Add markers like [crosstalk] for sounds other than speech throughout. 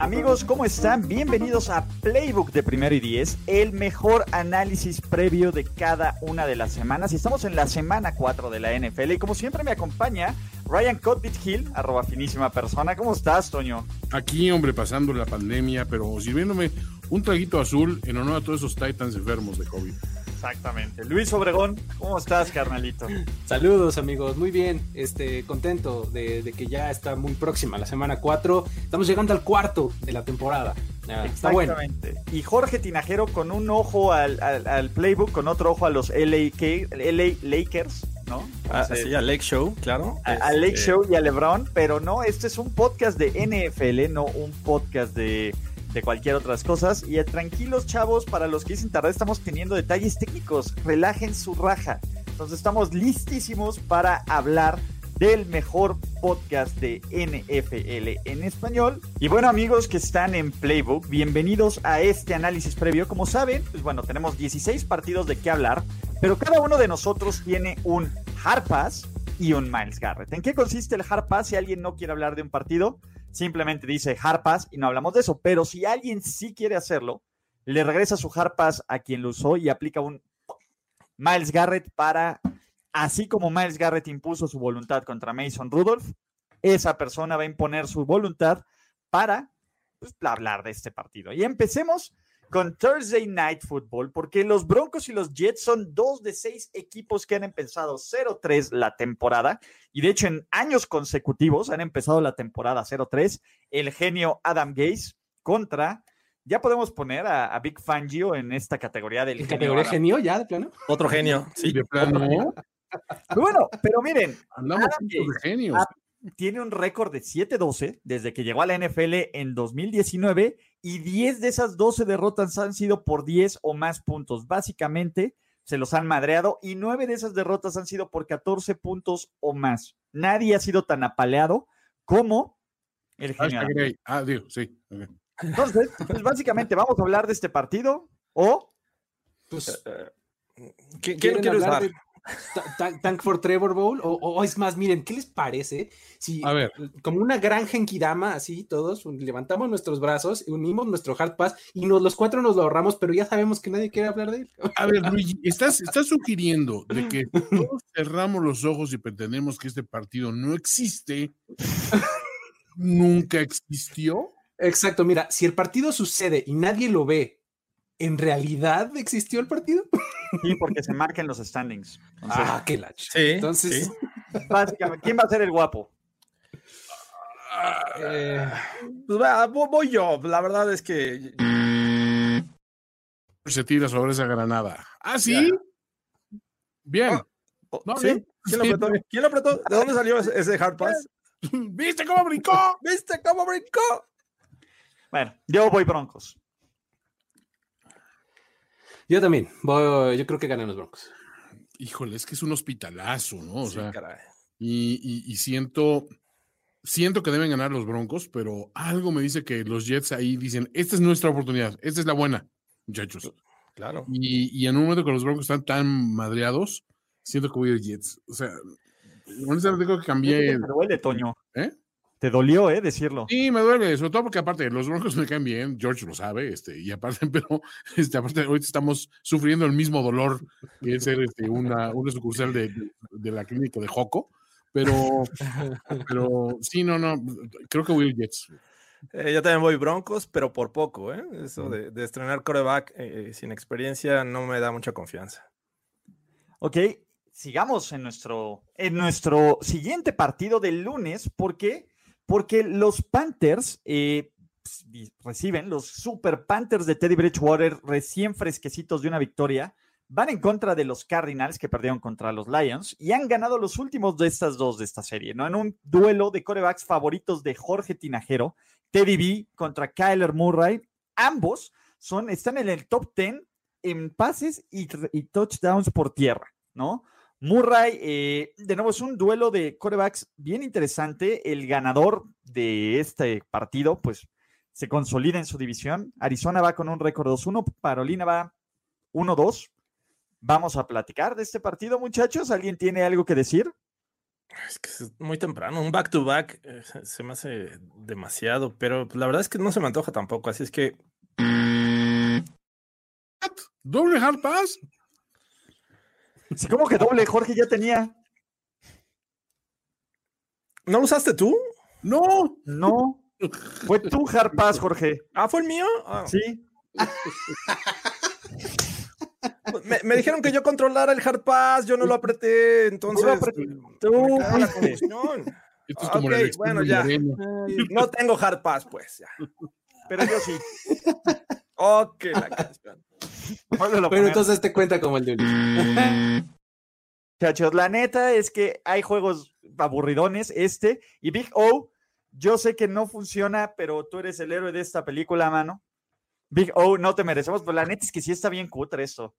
Amigos, ¿cómo están? Bienvenidos a Playbook de Primero y Diez, el mejor análisis previo de cada una de las semanas. Y estamos en la semana 4 de la NFL y como siempre me acompaña Ryan Cotbit Hill, arroba finísima persona. ¿Cómo estás, Toño? Aquí, hombre, pasando la pandemia, pero sirviéndome un traguito azul en honor a todos esos Titans enfermos de COVID. Exactamente. Luis Obregón, ¿cómo estás, carnalito? Saludos, amigos. Muy bien. Este, contento de, de que ya está muy próxima la semana 4. Estamos llegando al cuarto de la temporada. Ya, está bueno. Exactamente. Y Jorge Tinajero con un ojo al, al- al playbook, con otro ojo a los LA, LA Lakers, ¿no? Ah, Entonces, sí, a Lake Show, claro. a, a Lake Este, Show y a LeBron, pero no, este es un podcast de NFL, no un podcast de, de cualquier otras cosas. Y eh, tranquilos, chavos, para los que dicen tarde, estamos teniendo detalles técnicos. Relajen su raja. Entonces estamos listísimos para hablar del mejor podcast de NFL en español. Y bueno, amigos que están en Playbook, bienvenidos a este análisis previo. Como saben, pues bueno, tenemos 16 partidos de qué hablar, pero cada uno de nosotros tiene un Hard Pass y un Miles Garrett. ¿En qué consiste el Hard Pass? Si alguien no quiere hablar de un partido, simplemente dice Hard Pass y no hablamos de eso. Pero si alguien sí quiere hacerlo, le regresa su Hard Pass a quien lo usó y aplica un Miles Garrett para, así como Miles Garrett impuso su voluntad contra Mason Rudolph, esa persona va a imponer su voluntad para pues, hablar de este partido. Y empecemos con Thursday Night Football, porque los Broncos y los Jets son dos de seis equipos que han empezado 0-3 la temporada, y de hecho en años consecutivos han empezado la temporada 0-3. El genio Adam Gase contra, ya podemos poner a, a Big Fangio en esta categoría del ¿En genio categoría Adam. genio ya, de plano? Otro genio. Sí, de plano, [laughs] Bueno, pero miren, andamos Adam de genios. Tiene un récord de 7-12 desde que llegó a la NFL en 2019 y 10 de esas 12 derrotas han sido por 10 o más puntos. Básicamente se los han madreado y 9 de esas derrotas han sido por 14 puntos o más. Nadie ha sido tan apaleado como el Adam. gay. Ah, digo, sí. Entonces, pues básicamente vamos a hablar de este partido o Pues, ¿Quién, quién ¿quieren lo quiere usar? de Tank for Trevor Bowl? O, o es más, miren, ¿qué les parece? Si, A ver. como una gran genkidama, así todos, levantamos nuestros brazos, unimos nuestro hard pass y nos, los cuatro nos lo ahorramos, pero ya sabemos que nadie quiere hablar de él. A ver, Luigi, ¿estás, [laughs] estás sugiriendo de que [laughs] todos cerramos los ojos y pretendemos que este partido no existe, [laughs] nunca existió. Exacto, mira, si el partido sucede y nadie lo ve, ¿en realidad existió el partido? sí, porque se marquen los standings. Entonces, Ah, qué lach. Sí, Entonces, sí. [laughs] básicamente, ¿quién va a ser el guapo? eh, Pues va, voy yo. La verdad es que Se tira sobre esa granada. ¿Ah, sí? Bien. oh, No, ¿sí? bien. ¿Quién lo apretó? ¿Quién lo apretó? ¿De dónde salió ese hard pass? ¿Viste cómo brincó? ¿Viste cómo brincó? Bueno, yo voy Broncos. Yo también, voy- yo creo que ganan los Broncos. Híjole, es que es un hospitalazo, ¿no? O Sí, sea, caray. y, y- y siento, siento que deben ganar los Broncos, pero algo me dice que los Jets ahí dicen, esta es nuestra oportunidad, esta es la buena, muchachos. Claro. Y, y en un momento que los Broncos están tan madreados, siento que voy a Jets. O sea, honestamente creo que cambié. Duele, Toño. ¿Eh? Te dolió, ¿eh? Decirlo. Sí, me duele, sobre todo porque aparte los Broncos me caen bien, George lo sabe, este, y aparte, [laughs] pero este, aparte ahorita estamos sufriendo el mismo dolor que es ser este, una, una sucursal de, la clínica de Joco, pero, pero sí, no, no, creo que voy a Jets. Eh, yo también voy Broncos, pero por poco, ¿eh? Eso de, de estrenar coreback eh, sin experiencia no me da mucha confianza. Ok. sigamos en nuestro, en nuestro siguiente partido del lunes. ¿Por qué? Porque los Panthers eh, reciben, los Super Panthers de Teddy Bridgewater, recién fresquecitos de una victoria, van en contra de los Cardinals que perdieron contra los Lions y han ganado los últimos de estas dos de esta serie, ¿no? En un duelo de corebacks favoritos de Jorge Tinajero, Teddy B contra Kyler Murray. Ambos son, están en el top 10 en pases y touchdowns por tierra, ¿no? Murray, eh, de nuevo, es un duelo de corebacks bien interesante. El ganador de este partido, pues, se consolida en su división. Arizona va con un récord 2-1, Carolina va 1-2. Vamos a platicar de este partido, muchachos. ¿Alguien tiene algo que decir? Es que es muy temprano, un back-to-back eh, se me hace demasiado, pero la verdad es que no se me antoja tampoco, así es que... ¿Doble hard pass? Sí, ¿Cómo que doble? Jorge ya tenía. ¿No lo usaste tú? No. No. Fue tu hard pass, Jorge. Ah, ¿fue el mío? Ah. Sí. Me, me dijeron que yo controlara el hard pass, yo no lo apreté, entonces... Tú apreté- me tú la. Esto es como ok, la bueno, ya. No tengo hard pass, pues, ya. Pero yo sí. Ok, la [laughs] canción. Pero poner. entonces te cuenta como el de Ulises. [laughs] Muchachos, la neta es que hay juegos aburridones, este y Big O. Yo sé que no funciona, pero tú eres el héroe de esta película, mano. Big O, no te merecemos, pero la neta es que sí está bien cutre esto.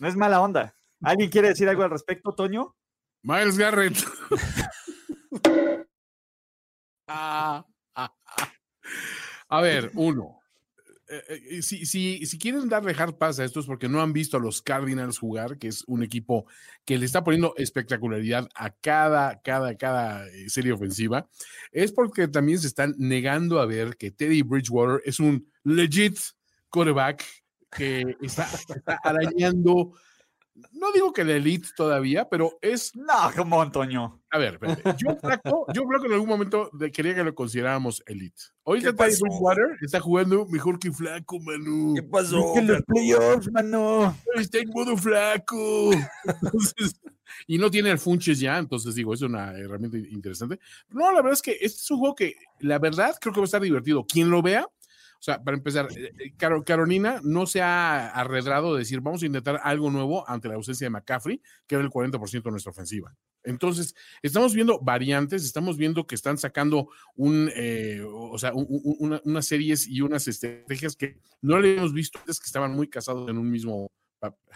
No es mala onda. ¿Alguien quiere decir algo al respecto, Toño? Miles Garrett. [laughs] Ah, ah, ah. A ver, uno. Eh, eh, si, si, si quieren darle hard pass a esto es porque no han visto a los Cardinals jugar, que es un equipo que le está poniendo espectacularidad a cada, cada, cada eh, serie ofensiva. Es porque también se están negando a ver que Teddy Bridgewater es un legit quarterback que está, está [laughs] arañando. No digo que la elite todavía, pero es No, como Antonio. a ver, espérate. Yo, Flaco, yo creo que en algún momento de- quería que lo consideráramos elite. Ahorita ¿Qué Teddy pasó? Bridgewater está jugando mejor que Flaco, Manu. ¿Qué pasó? Que los playoffs, mano. Está en modo Flaco. Entonces, y no tiene el Funches ya, entonces digo, es una herramienta interesante. No, la verdad es que este es un juego que, la verdad, creo que va a estar divertido. Quien lo vea, sea, para empezar, eh, eh, Caro- Carolina no se ha arredrado de decir, vamos a intentar algo nuevo ante la ausencia de McCaffrey, que era el 40% de nuestra ofensiva. Entonces, estamos viendo variantes, estamos viendo que están sacando un, eh, o una- unas series y unas estrategias que no le hemos visto antes, que estaban muy casados en un mismo.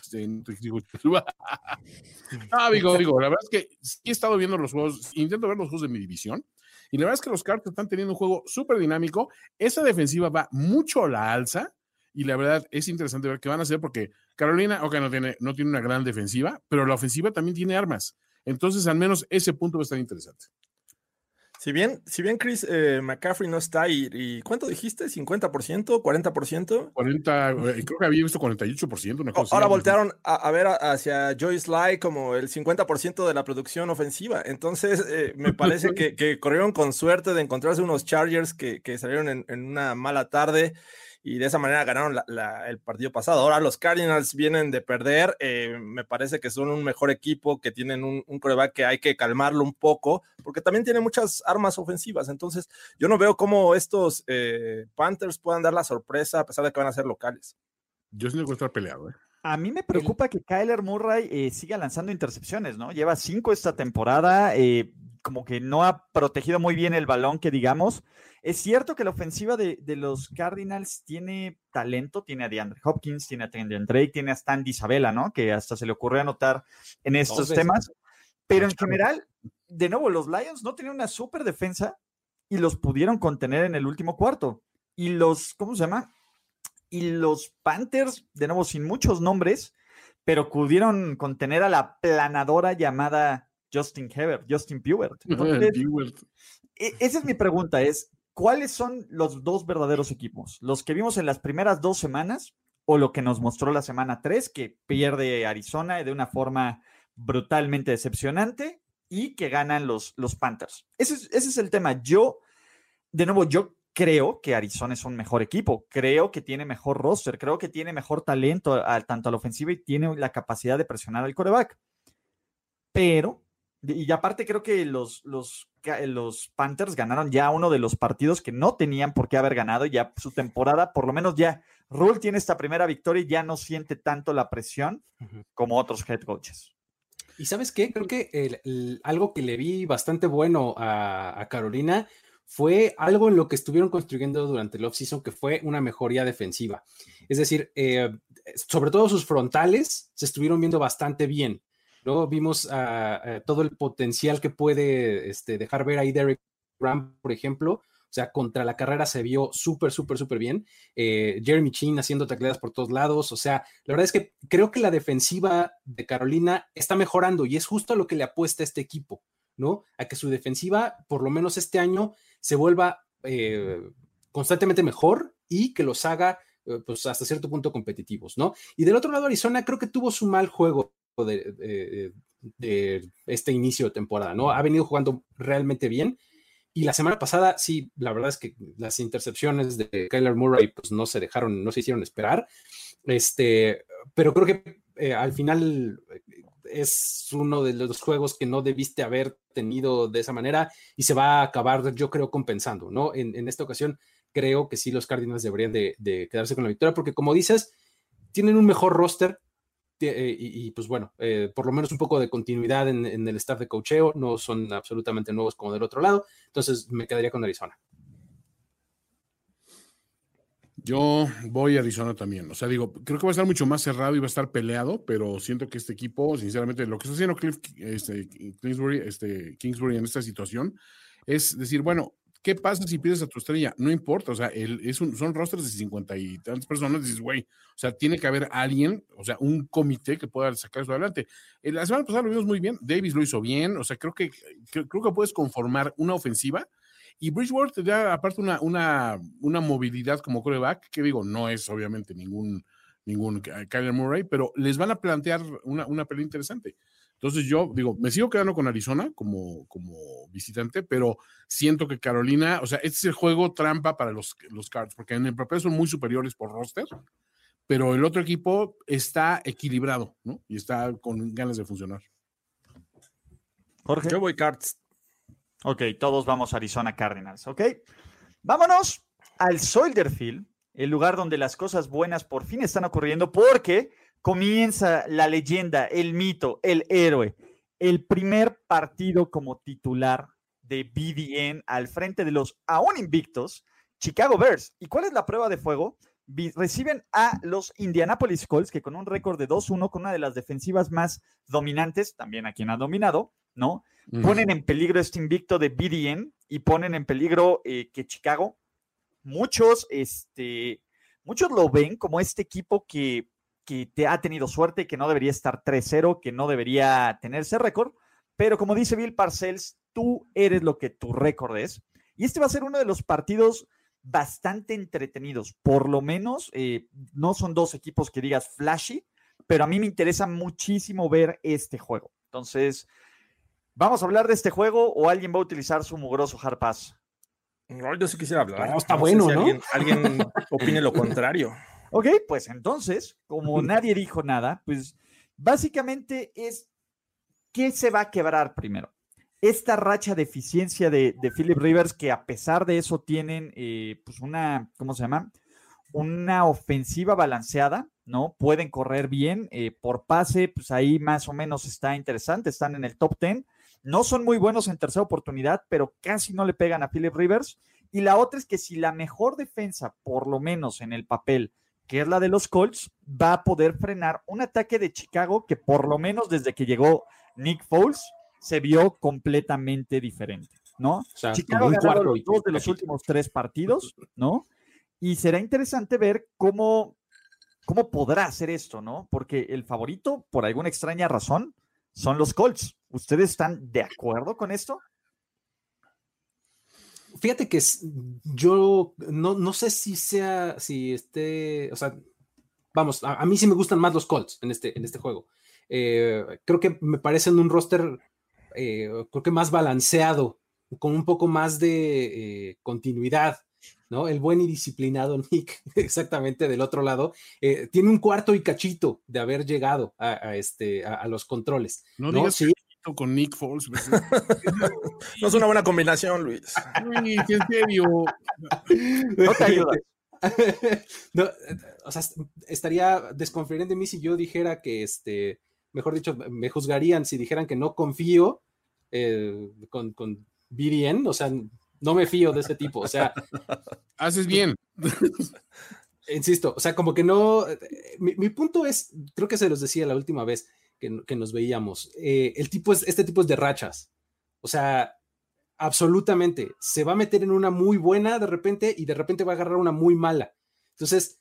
este, [laughs] no, digo, digo, la verdad es que sí he estado viendo los juegos, intento ver los juegos de mi división, y la verdad es que los Cards están teniendo un juego súper dinámico. Esa defensiva va mucho a la alza, y la verdad es interesante ver qué van a hacer, porque Carolina, ok, no tiene, no tiene una gran defensiva, pero la ofensiva también tiene armas. Entonces, al menos ese punto va a estar interesante. Si bien, si bien Chris eh, McCaffrey no está y, y ¿cuánto dijiste? ¿50%? ¿40%? 40, eh, creo que había visto 48%. Una cosa Ahora así. voltearon a, a ver a- hacia Joyce Sly como el 50% de la producción ofensiva. Entonces, eh, me parece [laughs] que, que corrieron con suerte de encontrarse unos Chargers que, que salieron en, en una mala tarde y de esa manera ganaron la- la- el partido pasado. Ahora los Cardinals vienen de perder. eh, me parece que son un mejor equipo, que tienen un, un coreback que hay que calmarlo un poco, porque también tiene muchas armas ofensivas. Entonces, yo no veo cómo estos eh, Panthers puedan dar la sorpresa a pesar de que van a ser locales. Yo va a estar peleado. ¿eh? A mí me preocupa que Kyler Murray eh, siga lanzando intercepciones, ¿no? Lleva cinco esta temporada, eh, como que no ha protegido muy bien el balón, que digamos. Es cierto que la ofensiva de, de los Cardinals tiene talento, tiene a DeAndre Hopkins, tiene a Trendon Drake, tiene a Stan Isabella, ¿no? Que hasta se le ocurrió anotar en estos temas. Pero en general, de nuevo, los Lions no tenían una super defensa y los pudieron contener en el último cuarto. Y los, ¿cómo se llama? Y los Panthers, de nuevo, sin muchos nombres, pero pudieron contener a la planadora llamada Justin Herbert, Justin Pubert. [laughs] Entonces, e- esa es mi pregunta, es, ¿cuáles son los dos verdaderos equipos? ¿Los que vimos en las primeras dos semanas o lo que nos mostró la semana 3, que pierde Arizona de una forma brutalmente decepcionante y que ganan los, los Panthers? Ese es, ese es el tema. Yo, de nuevo, yo creo que Arizona es un mejor equipo, creo que tiene mejor roster, creo que tiene mejor talento a- tanto a la ofensiva y tiene la capacidad de presionar al coreback. pero, y aparte creo que los, los, los Panthers ganaron ya uno de los partidos que no tenían por qué haber ganado, ya su temporada, por lo menos ya Rule tiene esta primera victoria y ya no siente tanto la presión como otros head coaches. Y sabes qué, creo que algo que le vi bastante bueno a, Carolina fue algo en lo que estuvieron construyendo durante el offseason, que fue una mejoría defensiva. Es decir, eh, sobre todo sus frontales se estuvieron viendo bastante bien. Vimos todo el potencial que puede este, dejar ver ahí Derek Graham, por ejemplo. O sea, contra la carrera se vio súper, súper, súper bien. Eh, Jeremy Chin haciendo tacleadas por todos lados. O sea, la verdad es que creo que la defensiva de Carolina está mejorando y es justo a lo que le apuesta este equipo, ¿no? A que su defensiva, por lo menos este año, se vuelva eh, constantemente mejor y que los haga eh, pues hasta cierto punto competitivos, ¿no? Y del otro lado, Arizona creo que tuvo su mal juego de, este inicio de temporada, ¿no? Ha venido jugando realmente bien. Y la semana pasada, sí, la verdad es que las intercepciones de Kyler Murray, pues no se dejaron, no se hicieron esperar. Este, pero creo que eh, al final eh, es uno de los juegos que no debiste haber tenido de esa manera y se va a acabar, yo creo, compensando, ¿no? En, esta ocasión, creo que sí, los Cardinals deberían de, de, quedarse con la victoria, porque como dices, tienen un mejor roster, eh, y, pues bueno, eh, por lo menos un poco de continuidad en, el staff de cocheo, no son absolutamente nuevos como del otro lado, entonces me quedaría con Arizona. Yo voy a Arizona también. O sea, digo, creo que va a estar mucho más cerrado y va a estar peleado, pero siento que este equipo, sinceramente, lo que está haciendo Cliff, este, Kingsbury, este, Kingsbury en esta situación es decir, bueno, ¿Qué pasa si pides a tu estrella? No importa, o sea, es un, son rosters de 50 y tantas personas, dices, güey, o sea, tiene que haber alguien, o sea, un comité que pueda sacar eso adelante. Eh, la semana pasada lo vimos muy bien, Davis lo hizo bien, o sea, creo que, creo, que puedes conformar una ofensiva y Bridgewater te da aparte una, una, una movilidad como coreback, que digo, no es obviamente ningún, ningún Kyler Murray, pero les van a plantear una, una pelea interesante. Entonces yo digo, me sigo quedando con Arizona como, como visitante, pero siento que Carolina, o sea, este es el juego trampa para los, los Cards, porque en el papel son muy superiores por roster, pero el otro equipo está equilibrado, ¿no? Y está con ganas de funcionar. Jorge. Yo voy Cards. Ok, todos vamos a Arizona Cardinals, ¿ok? Vámonos al Soldier Field, el lugar donde las cosas buenas por fin están ocurriendo, porque comienza la leyenda, el mito, el héroe, el primer partido como titular de BDN al frente de los aún invictos Chicago Bears. ¿Y cuál es la prueba de fuego? Reciben a los Indianapolis Colts, que con un récord de 2-1, con una de las defensivas más dominantes, también a quien ha dominado, ¿no? Ponen en peligro este invicto de BDN y ponen en peligro eh, que Chicago, muchos, este, muchos lo ven como este equipo que que te ha tenido suerte, que no debería estar 3-0, que no debería tener ese récord, pero como dice Bill Parcells, tú eres lo que tu récord es. Y este va a ser uno de los partidos bastante entretenidos, por lo menos eh, no son dos equipos que digas flashy, pero a mí me interesa muchísimo ver este juego. Entonces, ¿vamos a hablar de este juego o alguien va a utilizar su mugroso hard pass? No, yo sí quisiera hablar. está bueno, ¿no? Alguien, alguien [laughs] opine lo contrario. Ok, pues entonces, como nadie dijo nada, pues básicamente es qué se va a quebrar primero. Esta racha de eficiencia de, Philip Rivers, que a pesar de eso tienen eh, pues una, ¿cómo se llama? Una ofensiva balanceada, ¿no? Pueden correr bien. Eh, por pase, pues ahí más o menos está interesante, están en el top 10. No son muy buenos en tercera oportunidad, pero casi no le pegan a Philip Rivers. Y la otra es que si la mejor defensa, por lo menos en el papel, que es la de los Colts, va a poder frenar un ataque de Chicago que por lo menos desde que llegó Nick Foles se vio completamente diferente, ¿no? Chicago ha ganado dos de los últimos tres partidos, ¿no? Y será interesante ver cómo, cómo podrá hacer esto, ¿no? Porque el favorito, por alguna extraña razón, son los Colts. ¿Ustedes están de acuerdo con esto? Fíjate que yo no, sé si sea, si esté, o sea, vamos, a, mí sí me gustan más los Colts en este, en este juego. Eh, creo que me parecen un roster, eh, creo que más balanceado, con un poco más de eh, continuidad. ¿no? El buen y disciplinado [laughs] Nick, exactamente del otro lado, tiene un cuarto y cachito de haber llegado a, este, a, los controles. No, ¿no? Con Nick Foles. pues, [laughs] No es una buena combinación, Luis. Uy, en serio. No te ayuda. [laughs] No, o sea, estaría desconfiarían de mí si yo dijera que este, mejor dicho, me juzgarían si dijeran que no confío eh, con, con BDN, o sea, no me fío de ese tipo, o sea, [laughs] Haces bien. insisto, o sea, como que no, mi, mi punto es, creo que se los decía la última vez que, nos veíamos, eh, el tipo es, este tipo es de rachas, o sea, absolutamente, se va a meter en una muy buena de repente y de repente va a agarrar una muy mala. Entonces,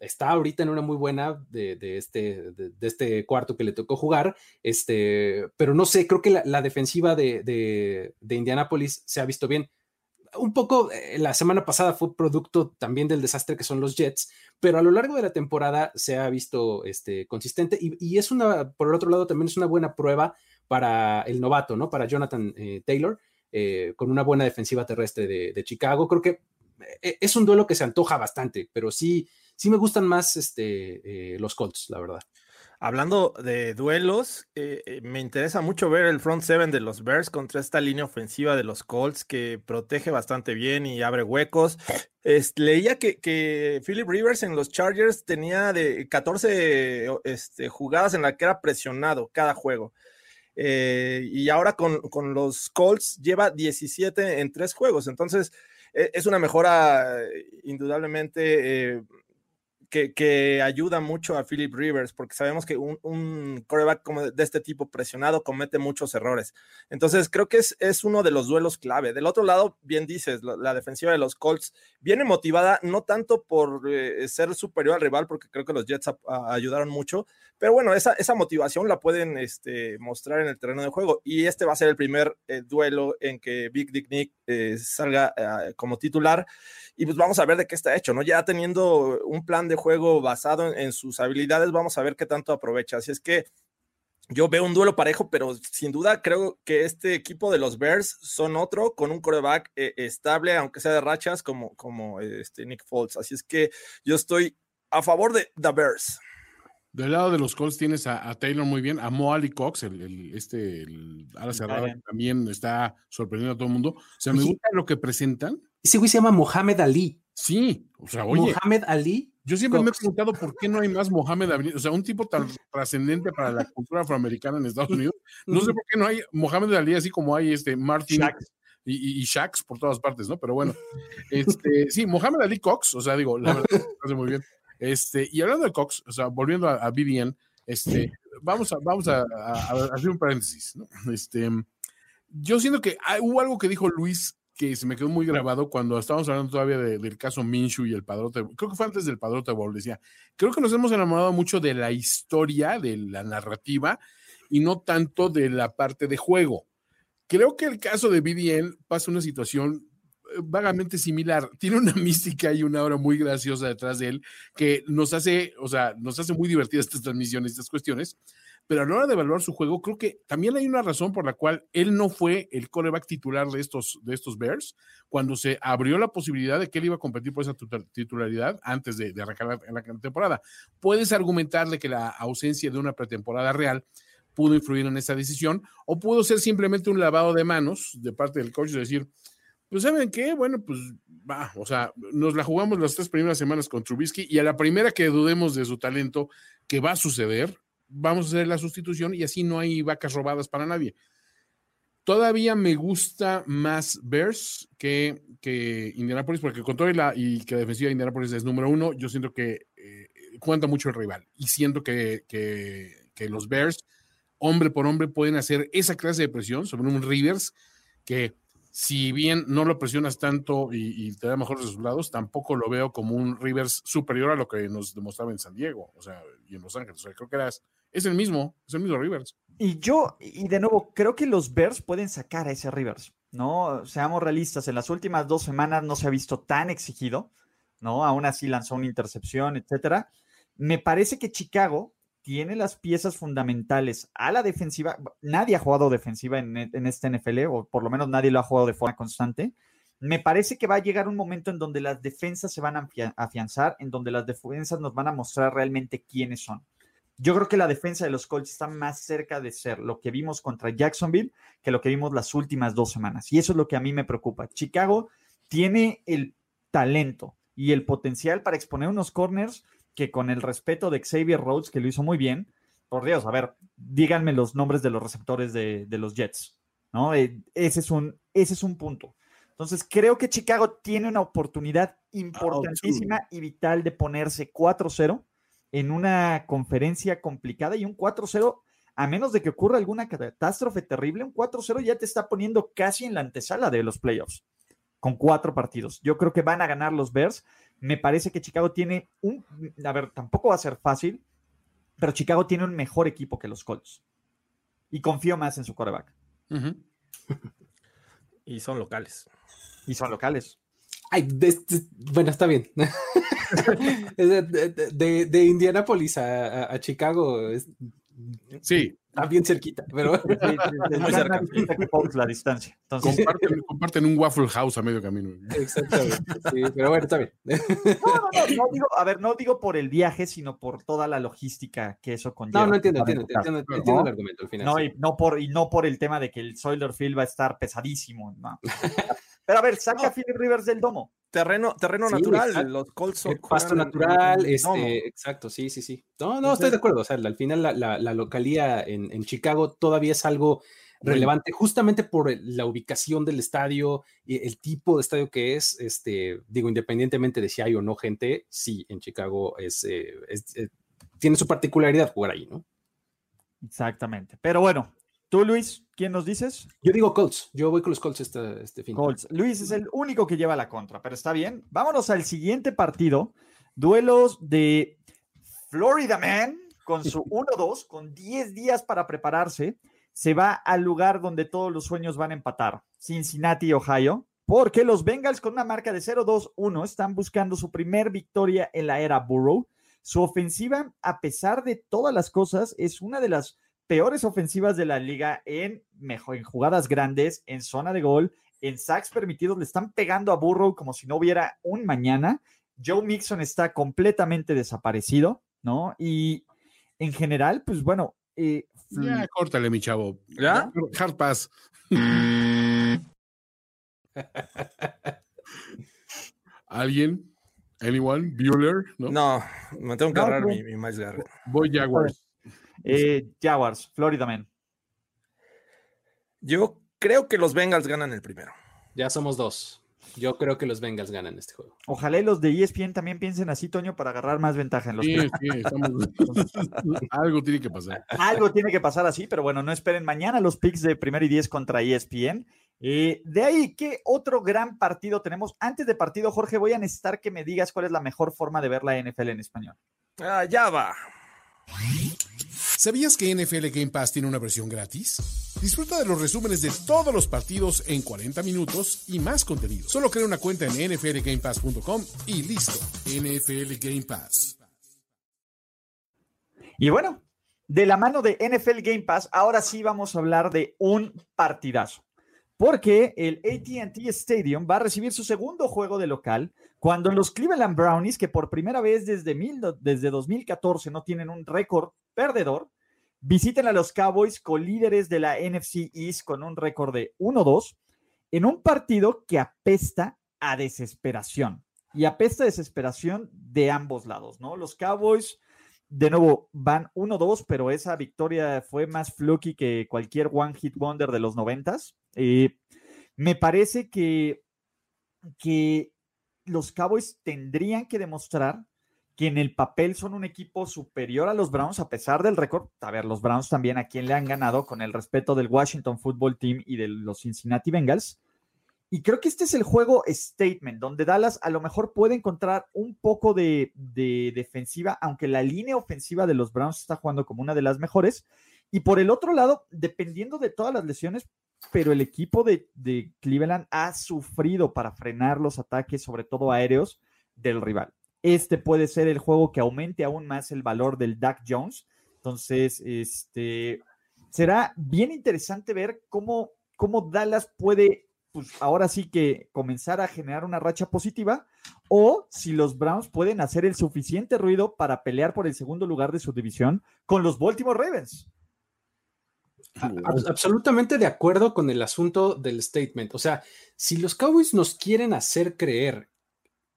está ahorita en una muy buena de, de este, de, este cuarto que le tocó jugar, este, pero no sé, creo que la, la defensiva de, de, de Indianapolis se ha visto bien. Un poco eh, la semana pasada fue producto también del desastre que son los Jets, pero a lo largo de la temporada se ha visto este, consistente y, y es una, por el otro lado, también es una buena prueba para el novato, ¿no? Para Jonathan eh, Taylor, eh, con una buena defensiva terrestre de, de, Chicago. Creo que es un duelo que se antoja bastante, pero sí, sí me gustan más este, los Colts, la verdad. Hablando de duelos, eh, me interesa mucho ver el front seven de los Bears contra esta línea ofensiva de los Colts que protege bastante bien y abre huecos. Es, leía que, que, Philip Rivers en los Chargers tenía de 14 este, jugadas en la que era presionado cada juego. Eh, y ahora con, con, los Colts lleva 17 en tres juegos. Entonces, eh, es una mejora indudablemente eh, que, ayuda mucho a Philip Rivers, porque sabemos que un, un coreback de este tipo presionado comete muchos errores. Entonces, creo que es, es uno de los duelos clave. Del otro lado, bien dices, la, defensiva de los Colts viene motivada no tanto por eh, ser superior al rival, porque creo que los Jets ayudaron mucho, pero bueno, esa, motivación la pueden este, mostrar en el terreno de juego. Y este va a ser el primer eh, duelo en que Big Dick Nick eh, salga eh, como titular. Y pues vamos a ver de qué está hecho, ¿no? Ya teniendo un plan de juego basado en, sus habilidades, vamos a ver qué tanto aprovecha. Así es que yo veo un duelo parejo, pero sin duda creo que este equipo de los Bears son otro con un coreback estable, aunque sea de rachas, como, como este Nick Foles. Así es que yo estoy a favor de The Bears. Del lado de los Colts tienes a, a Taylor muy bien, a Mo Ali Cox, el, el este, el ala cerrada, que también está sorprendiendo a todo el mundo. O sea, me gusta lo que presentan. Ese güey se llama Mohamed Ali. Sí, o sea, oye. Mohamed Ali. Yo siempre Cox. me he preguntado por qué no hay más Mohamed Ali, o sea, un tipo tan [laughs] trascendente para la cultura afroamericana en Estados Unidos. No sé por qué no hay Mohamed Ali así como hay este Martin y, y, y Shaqs por todas partes, ¿no? Pero bueno, [laughs] este, sí, Mohamed Ali Cox, o sea, digo, la verdad, [laughs] hace muy bien. Este, y hablando de Cox, o sea, volviendo a, a BDN, este, vamos, a, vamos a, a, a, hacer un paréntesis, ¿no? Este, yo siento que hay, hubo algo que dijo Luis que se me quedó muy grabado cuando estábamos hablando todavía de, del caso Minshu y el padrote, creo que fue antes del padrote Bowl, decía, creo que nos hemos enamorado mucho de la historia, de la narrativa, y no tanto de la parte de juego. Creo que el caso de BDN pasa una situación vagamente similar. [laughs] Tiene una mística y una hora muy graciosa detrás de él que nos hace, o sea, nos hace muy divertidas estas transmisiones, estas cuestiones. Pero a la hora de evaluar su juego, creo que también hay una razón por la cual él no fue el coreback titular de estos, de estos Bears cuando se abrió la posibilidad de que él iba a competir por esa titularidad antes de, arrancar la, la, temporada. Puedes argumentarle que la ausencia de una pretemporada real pudo influir en esa decisión o pudo ser simplemente un lavado de manos de parte del coach, de decir, pues ¿saben qué? Bueno, pues va, o sea, nos la jugamos las tres primeras semanas con Trubisky y a la primera que dudemos de su talento, que va a suceder, vamos a hacer la sustitución y así no hay vacas robadas para nadie. Todavía me gusta más Bears que, que Indianapolis, porque con todo y, la, que defensiva de Indianapolis es número uno, yo siento que eh, cuenta mucho el rival y siento que, que, que, los Bears, hombre por hombre, pueden hacer esa clase de presión sobre un Rivers que si bien no lo presionas tanto y, te da mejores resultados, tampoco lo veo como un Rivers superior a lo que nos demostraba en San Diego, o sea, y en Los Ángeles. O sea, creo que eras, es el mismo, es el mismo Rivers. Y yo, y de nuevo, creo que los Bears pueden sacar a ese Rivers, ¿no? Seamos realistas, en las últimas dos semanas no se ha visto tan exigido, ¿no? Aún así lanzó una intercepción, etcétera. Me parece que Chicago tiene las piezas fundamentales a la defensiva. Nadie ha jugado defensiva en, en, este NFL, o por lo menos nadie lo ha jugado de forma constante. Me parece que va a llegar un momento en donde las defensas se van a afianzar, en donde las defensas nos van a mostrar realmente quiénes son. Yo creo que la defensa de los Colts está más cerca de ser lo que vimos contra Jacksonville que lo que vimos las últimas dos semanas. Y eso es lo que a mí me preocupa. Chicago tiene el talento y el potencial para exponer unos corners que con el respeto de Xavier Rhodes, que lo hizo muy bien, por Dios, a ver, díganme los nombres de los receptores de, los Jets, ¿no? Eh, ese, es un, ese es un punto. Entonces, creo que Chicago tiene una oportunidad importantísima y vital de ponerse 4-0 en una conferencia complicada y un 4-0, a menos de que ocurra alguna catástrofe terrible, un 4-0 ya te está poniendo casi en la antesala de los playoffs, con cuatro partidos. Yo creo que van a ganar los Bears. Me parece que Chicago tiene un, a ver, tampoco va a ser fácil, pero Chicago tiene un mejor equipo que los Colts. Y confío más en su quarterback. y son locales. Y son locales. Ay, bueno, está bien. [laughs] de, de, Indianápolis a, Chicago. Sí. Está bien cerquita, pero [laughs] es muy cerca. la distancia. comparten, un Waffle House a medio camino. Exactamente. Sí, pero bueno, está bien. No, digo, a ver, no digo por el viaje, sino por toda la logística que eso conlleva. No, no entiendo, entiendo, entiendo, entiendo, el argumento al final. No, y no por, y no por el tema de que el Soiler Field va a estar pesadísimo. No. [laughs] Pero a ver, saca a Philip Rivers del domo. Terreno, terreno natural, los Colts son. Pasto natural, este, exacto, sí, sí, sí. No, no, estoy de acuerdo. O sea, al final la, la, localía en, en, Chicago todavía es algo relevante, justamente por la ubicación del estadio y el tipo de estadio que es. Este, digo, independientemente de si hay o no gente, sí, en Chicago es, eh, eh, tiene su particularidad jugar ahí, ¿no? Exactamente. Pero bueno, ¿Tú, Luis, quién nos dices? Yo digo Colts. Yo voy con los Colts este, este fin. Colts. Luis es el único que lleva la contra, pero está bien. Vámonos al siguiente partido. Duelos de Florida Man con su [laughs] 1-2, con 10 días para prepararse. Se va al lugar donde todos los sueños van a empatar, Cincinnati, Ohio, porque los Bengals con una marca de 0-2-1 están buscando su primer victoria en la era Burrow. Su ofensiva, a pesar de todas las cosas, es una de las peores ofensivas de la liga en, mejor, en jugadas grandes, en zona de gol, en sacks permitidos. Le están pegando a Burrow como si no hubiera un mañana. Joe Mixon está completamente desaparecido, ¿no? Y en general, pues bueno. Eh, ya, córtale, mi chavo. ¿Ya? Hard pass. ¿Alguien? ¿Anyone? ¿Bueller? No, no me tengo que agarrar mi, mi más Voy Jaguars. Eh, Jaguars, Florida Man. Yo creo que los Bengals ganan el primero. Ya somos dos. Yo creo que los Bengals ganan este juego. Ojalá los de ESPN también piensen así, Toño, para agarrar más ventaja en los sí, sí, [laughs] Algo tiene que pasar. Algo tiene que pasar así, pero bueno, no esperen mañana los picks de primero y diez contra ESPN. Eh, de ahí, ¿qué otro gran partido tenemos? Antes de partido, Jorge, voy a necesitar que me digas cuál es la mejor forma de ver la NFL en español. Ah, ya va. ¿Sabías que NFL Game Pass tiene una versión gratis? Disfruta de los resúmenes de todos los partidos en 40 minutos y más contenido. Solo crea una cuenta en nflgamepass.com y listo. NFL Game Pass. Y bueno, de la mano de NFL Game Pass, ahora sí vamos a hablar de un partidazo. Porque el ATT Stadium va a recibir su segundo juego de local cuando los Cleveland Brownies, que por primera vez desde, desde 2014 no tienen un récord perdedor, visiten a los Cowboys líderes de la NFC East con un récord de 1-2 en un partido que apesta a desesperación. Y apesta a desesperación de ambos lados, ¿no? Los Cowboys, de nuevo, van 1-2, pero esa victoria fue más fluky que cualquier One Hit Wonder de los noventas. Eh, me parece que, que los Cowboys tendrían que demostrar que en el papel son un equipo superior a los Browns a pesar del récord. A ver, los Browns también a quien le han ganado con el respeto del Washington Football Team y de los Cincinnati Bengals. Y creo que este es el juego statement, donde Dallas a lo mejor puede encontrar un poco de, defensiva, aunque la línea ofensiva de los Browns está jugando como una de las mejores. Y por el otro lado, dependiendo de todas las lesiones, pero el equipo de, Cleveland ha sufrido para frenar los ataques, sobre todo aéreos, del rival. Este puede ser el juego que aumente aún más el valor del Dak Jones. Entonces, este será bien interesante ver cómo, cómo Dallas puede, pues ahora sí que comenzar a generar una racha positiva, o si los Browns pueden hacer el suficiente ruido para pelear por el segundo lugar de su división con los Baltimore Ravens. Absolutamente de acuerdo con el asunto del statement. O sea, si los Cowboys nos quieren hacer creer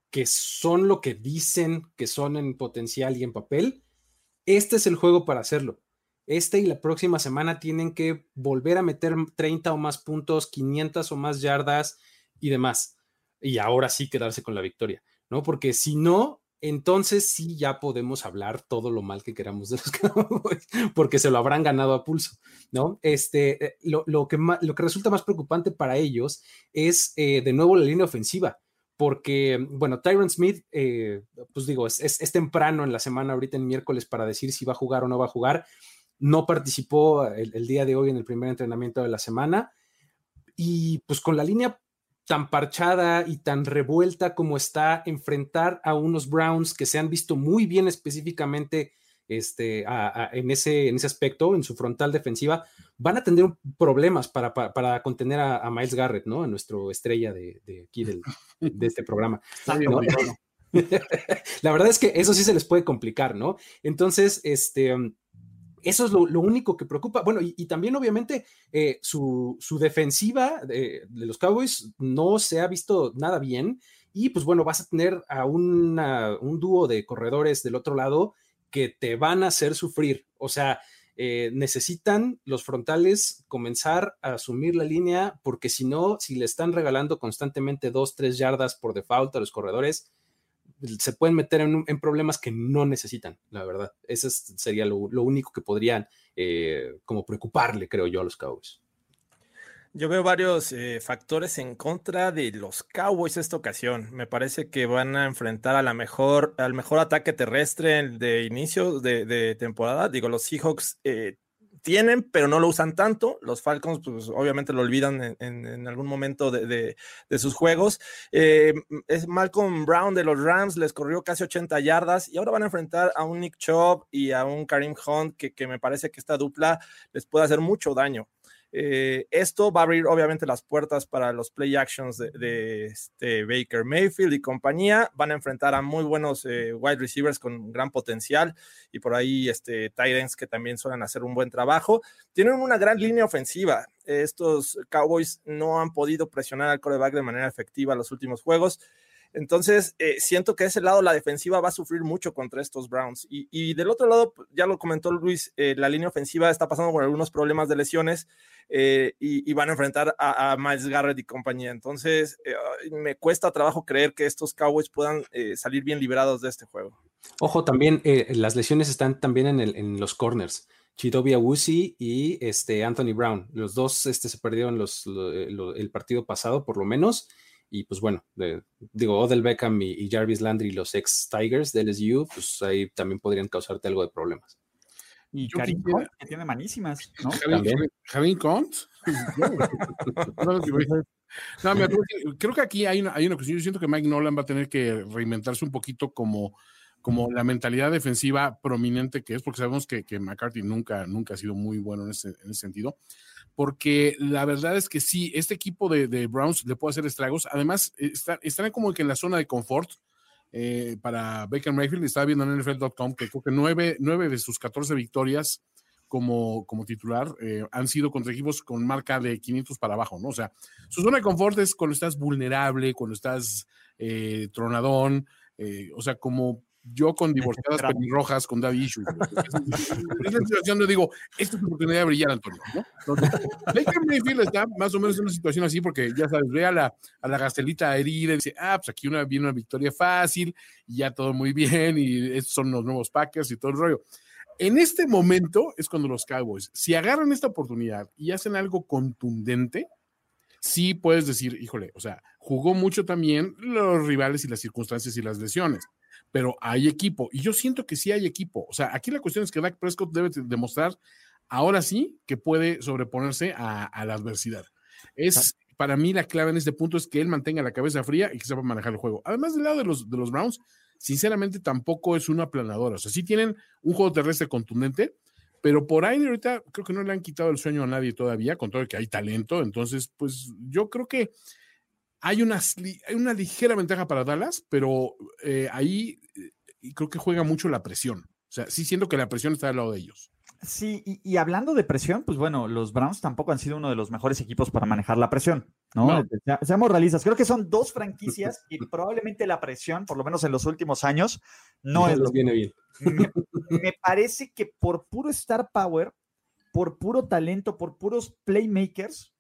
que son lo que dicen que son en potencial y en papel, este es el juego para hacerlo. Este y la próxima semana tienen que volver a meter 30 o más puntos, 500 o más yardas y demás. Y ahora sí quedarse con la victoria, ¿no? Porque si no, entonces sí ya podemos hablar todo lo mal que queramos de los Cowboys, [laughs] porque se lo habrán ganado a pulso, ¿no? Este, eh, lo, que, lo que resulta más preocupante para ellos es, eh, de nuevo, la línea ofensiva, porque, bueno, Tyron Smith, eh, pues digo, es, temprano en la semana, ahorita en miércoles, para decir si va a jugar o no va a jugar. No participó el día de hoy en el primer entrenamiento de la semana. Y pues con la línea tan parchada y tan revuelta como está enfrentar a unos Browns que se han visto muy bien específicamente este, en, ese, en ese aspecto, en su frontal defensiva, van a tener problemas para, para, contener a, Miles Garrett, ¿no? A nuestro estrella de, aquí de este programa. [laughs] La verdad es que eso sí se les puede complicar, ¿no? Entonces, este, eso es lo, único que preocupa. Bueno, y, también obviamente eh, su, defensiva de, los Cowboys no se ha visto nada bien. Y pues bueno, vas a tener a un dúo de corredores del otro lado que te van a hacer sufrir. O sea, eh, necesitan los frontales comenzar a asumir la línea porque si no, si le están regalando constantemente dos, tres yardas por default a los corredores, se pueden meter en, problemas que no necesitan, la verdad. Eso sería lo, único que podrían eh, como preocuparle, creo yo, a los Cowboys. Yo veo varios eh, factores en contra de los Cowboys esta ocasión. Me parece que van a enfrentar a la mejor, al mejor ataque terrestre de inicio de, temporada. Digo, los Seahawks eh, tienen, pero no lo usan tanto. Los Falcons, pues obviamente lo olvidan en, algún momento de, sus juegos. Eh, es Malcolm Brown de los Rams, les corrió casi 80 yardas y ahora van a enfrentar a un Nick Chubb y a un Karim Hunt que, que me parece que esta dupla les puede hacer mucho daño. Eh, esto va a abrir obviamente las puertas para los play actions de, este Baker Mayfield y compañía. Van a enfrentar a muy buenos eh, wide receivers con gran potencial y por ahí este, Titans que también suelen hacer un buen trabajo. Tienen una gran línea ofensiva. Estos Cowboys no han podido presionar al coreback de manera efectiva los últimos juegos. Entonces, eh, siento que ese lado la defensiva va a sufrir mucho contra estos Browns. Y, del otro lado, pues, ya lo comentó Luis, eh, la línea ofensiva está pasando por algunos problemas de lesiones eh, y, van a enfrentar a, Miles Garrett y compañía. Entonces, me cuesta trabajo creer que estos Cowboys puedan salir bien liberados de este juego. Ojo, también las lesiones están también en, los corners. Chidobe Awusi y este, Anthony Brown. Los dos este, se perdieron el partido pasado, por lo menos y pues bueno, digo, Odell Beckham y, Jarvis Landry, los ex Tigers de LSU, pues ahí también podrían causarte algo de problemas. Y Karim que tiene manísimas, ¿no? Javín Cont. [laughs] no, creo que aquí hay una, hay una cuestión. Yo siento que Mike Nolan va a tener que reinventarse un poquito como, como la mentalidad defensiva prominente que es, porque sabemos que, que McCarthy nunca, nunca ha sido muy bueno en ese, en ese sentido porque la verdad es que sí, este equipo de, Browns le puede hacer estragos. Además, está, están como que en la zona de confort. Eh, para Baker Mayfield, estaba viendo en NFL.com que creo que nueve, de sus 14 victorias como, como titular eh, han sido contra equipos con marca de 500 para abajo, ¿no? O sea, su zona de confort es cuando estás vulnerable, cuando estás eh, tronadón, o sea, como yo con divorciadas pelirrojas con David Issues. [laughs] es la situación donde digo, esta es tu oportunidad de brillar, Antonio. ¿no? Baker Mayfield está más o menos en una situación así porque ya sabes, ve a la, a la gastelita herida y dice, ah, pues aquí una, viene una victoria fácil y ya todo muy bien y estos son los nuevos Packers y todo el rollo. En este momento es cuando los Cowboys, si agarran esta oportunidad y hacen algo contundente, sí puedes decir, híjole, o sea, jugó mucho también los rivales y las circunstancias y las lesiones pero hay equipo. Y yo siento que sí hay equipo. O sea, aquí la cuestión es que Dak Prescott debe demostrar ahora sí que puede sobreponerse a, la adversidad. Es para mí la clave en este punto es que él mantenga la cabeza fría y que sepa manejar el juego. Además, del lado de los, de los Browns, sinceramente tampoco es una aplanadora. O sea, sí tienen un juego terrestre contundente, pero por ahí ahorita creo que no le han quitado el sueño a nadie todavía, con todo que hay talento. Entonces, pues yo creo que hay una, hay una ligera ventaja para Dallas, pero eh, ahí eh, creo que juega mucho la presión. O sea, sí siento que la presión está al lado de ellos. Sí, y, hablando de presión, pues bueno, los Browns tampoco han sido uno de los mejores equipos para manejar la presión, ¿no? seamos realistas, creo que son dos franquicias [laughs] y probablemente la presión, por lo menos en los últimos años, no es... Lo... Viene bien. [laughs] me parece que por puro star power, por puro talento, por puros playmakers,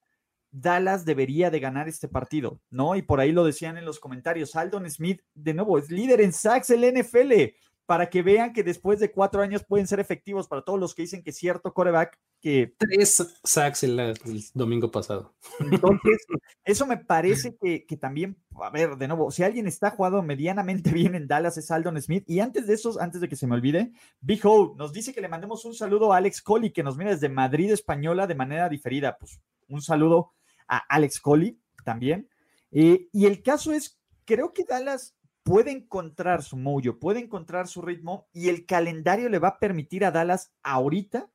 Dallas debería de ganar este partido, ¿no? Y por ahí lo decían en los comentarios, Aldon Smith, de nuevo, es líder en sacks el NFL, para que vean que después de cuatro años pueden ser efectivos para todos los que dicen que cierto coreback que... Tres sacks el, domingo pasado. Entonces, [laughs] eso me parece que, que, también, a ver, de nuevo, si alguien está jugando medianamente [laughs] bien en Dallas es Aldon Smith. Y antes de eso, antes de que se me olvide, Big Ho nos dice que le mandemos un saludo a Alex Coley, que nos mira desde Madrid, Española, de manera diferida. Pues un saludo a Alex Coley también. Eh, y el caso es, creo que Dallas puede encontrar su mojo, puede encontrar su ritmo y el calendario le va a permitir a Dallas ahorita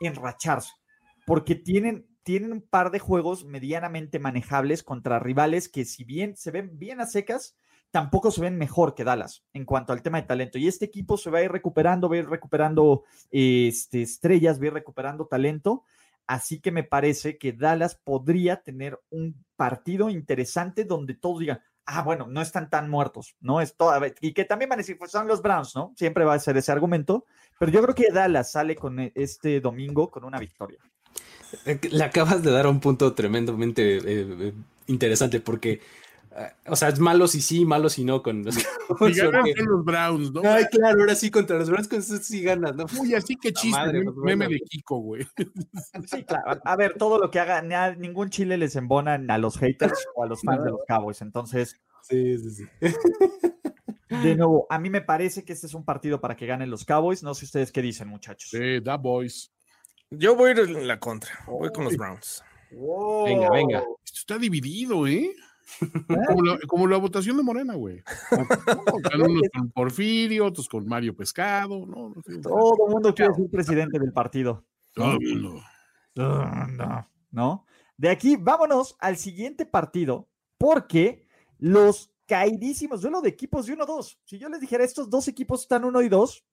enracharse, porque tienen, tienen un par de juegos medianamente manejables contra rivales que si bien se ven bien a secas, tampoco se ven mejor que Dallas en cuanto al tema de talento. Y este equipo se va a ir recuperando, va a ir recuperando este, estrellas, va a ir recuperando talento. Así que me parece que Dallas podría tener un partido interesante donde todos digan, ah, bueno, no están tan muertos, ¿no? Es todo, y que también van a decir, pues son los Browns, ¿no? Siempre va a ser ese argumento, pero yo creo que Dallas sale con e, este domingo con una victoria. Eh, le acabas de dar un punto tremendamente eh, eh, interesante porque o sea, es malos y sí, malos y no con los, [laughs] y ganan los Browns, ¿no? Ay, claro, ahora sí contra los Browns con eso sí ganas, ¿no? Uy, así que chiste, pues, meme, de Kiko, güey. [laughs] Sí, claro. A ver, todo lo que haga, ningún chile les embona a los haters o a los fans de los [laughs] Cowboys, entonces. Sí, sí, sí. De nuevo, a mí me parece que este es un partido para que ganen los Cowboys. No sé ustedes qué dicen, muchachos. Sí, da boys. Yo voy a ir en la contra. Voy con los Browns. Venga, venga. Esto está dividido, ¿eh? Como la, votación de Morena, güey. [laughs] unos con Porfirio, otros con Mario Pescado. ¿no? Todo el mundo quiere ser presidente del partido. Todo el mundo. ¿No? De aquí, vámonos al siguiente partido, porque los caidísimos duelo de equipos de 1-2. Si yo les dijera estos dos equipos están 1 y 2,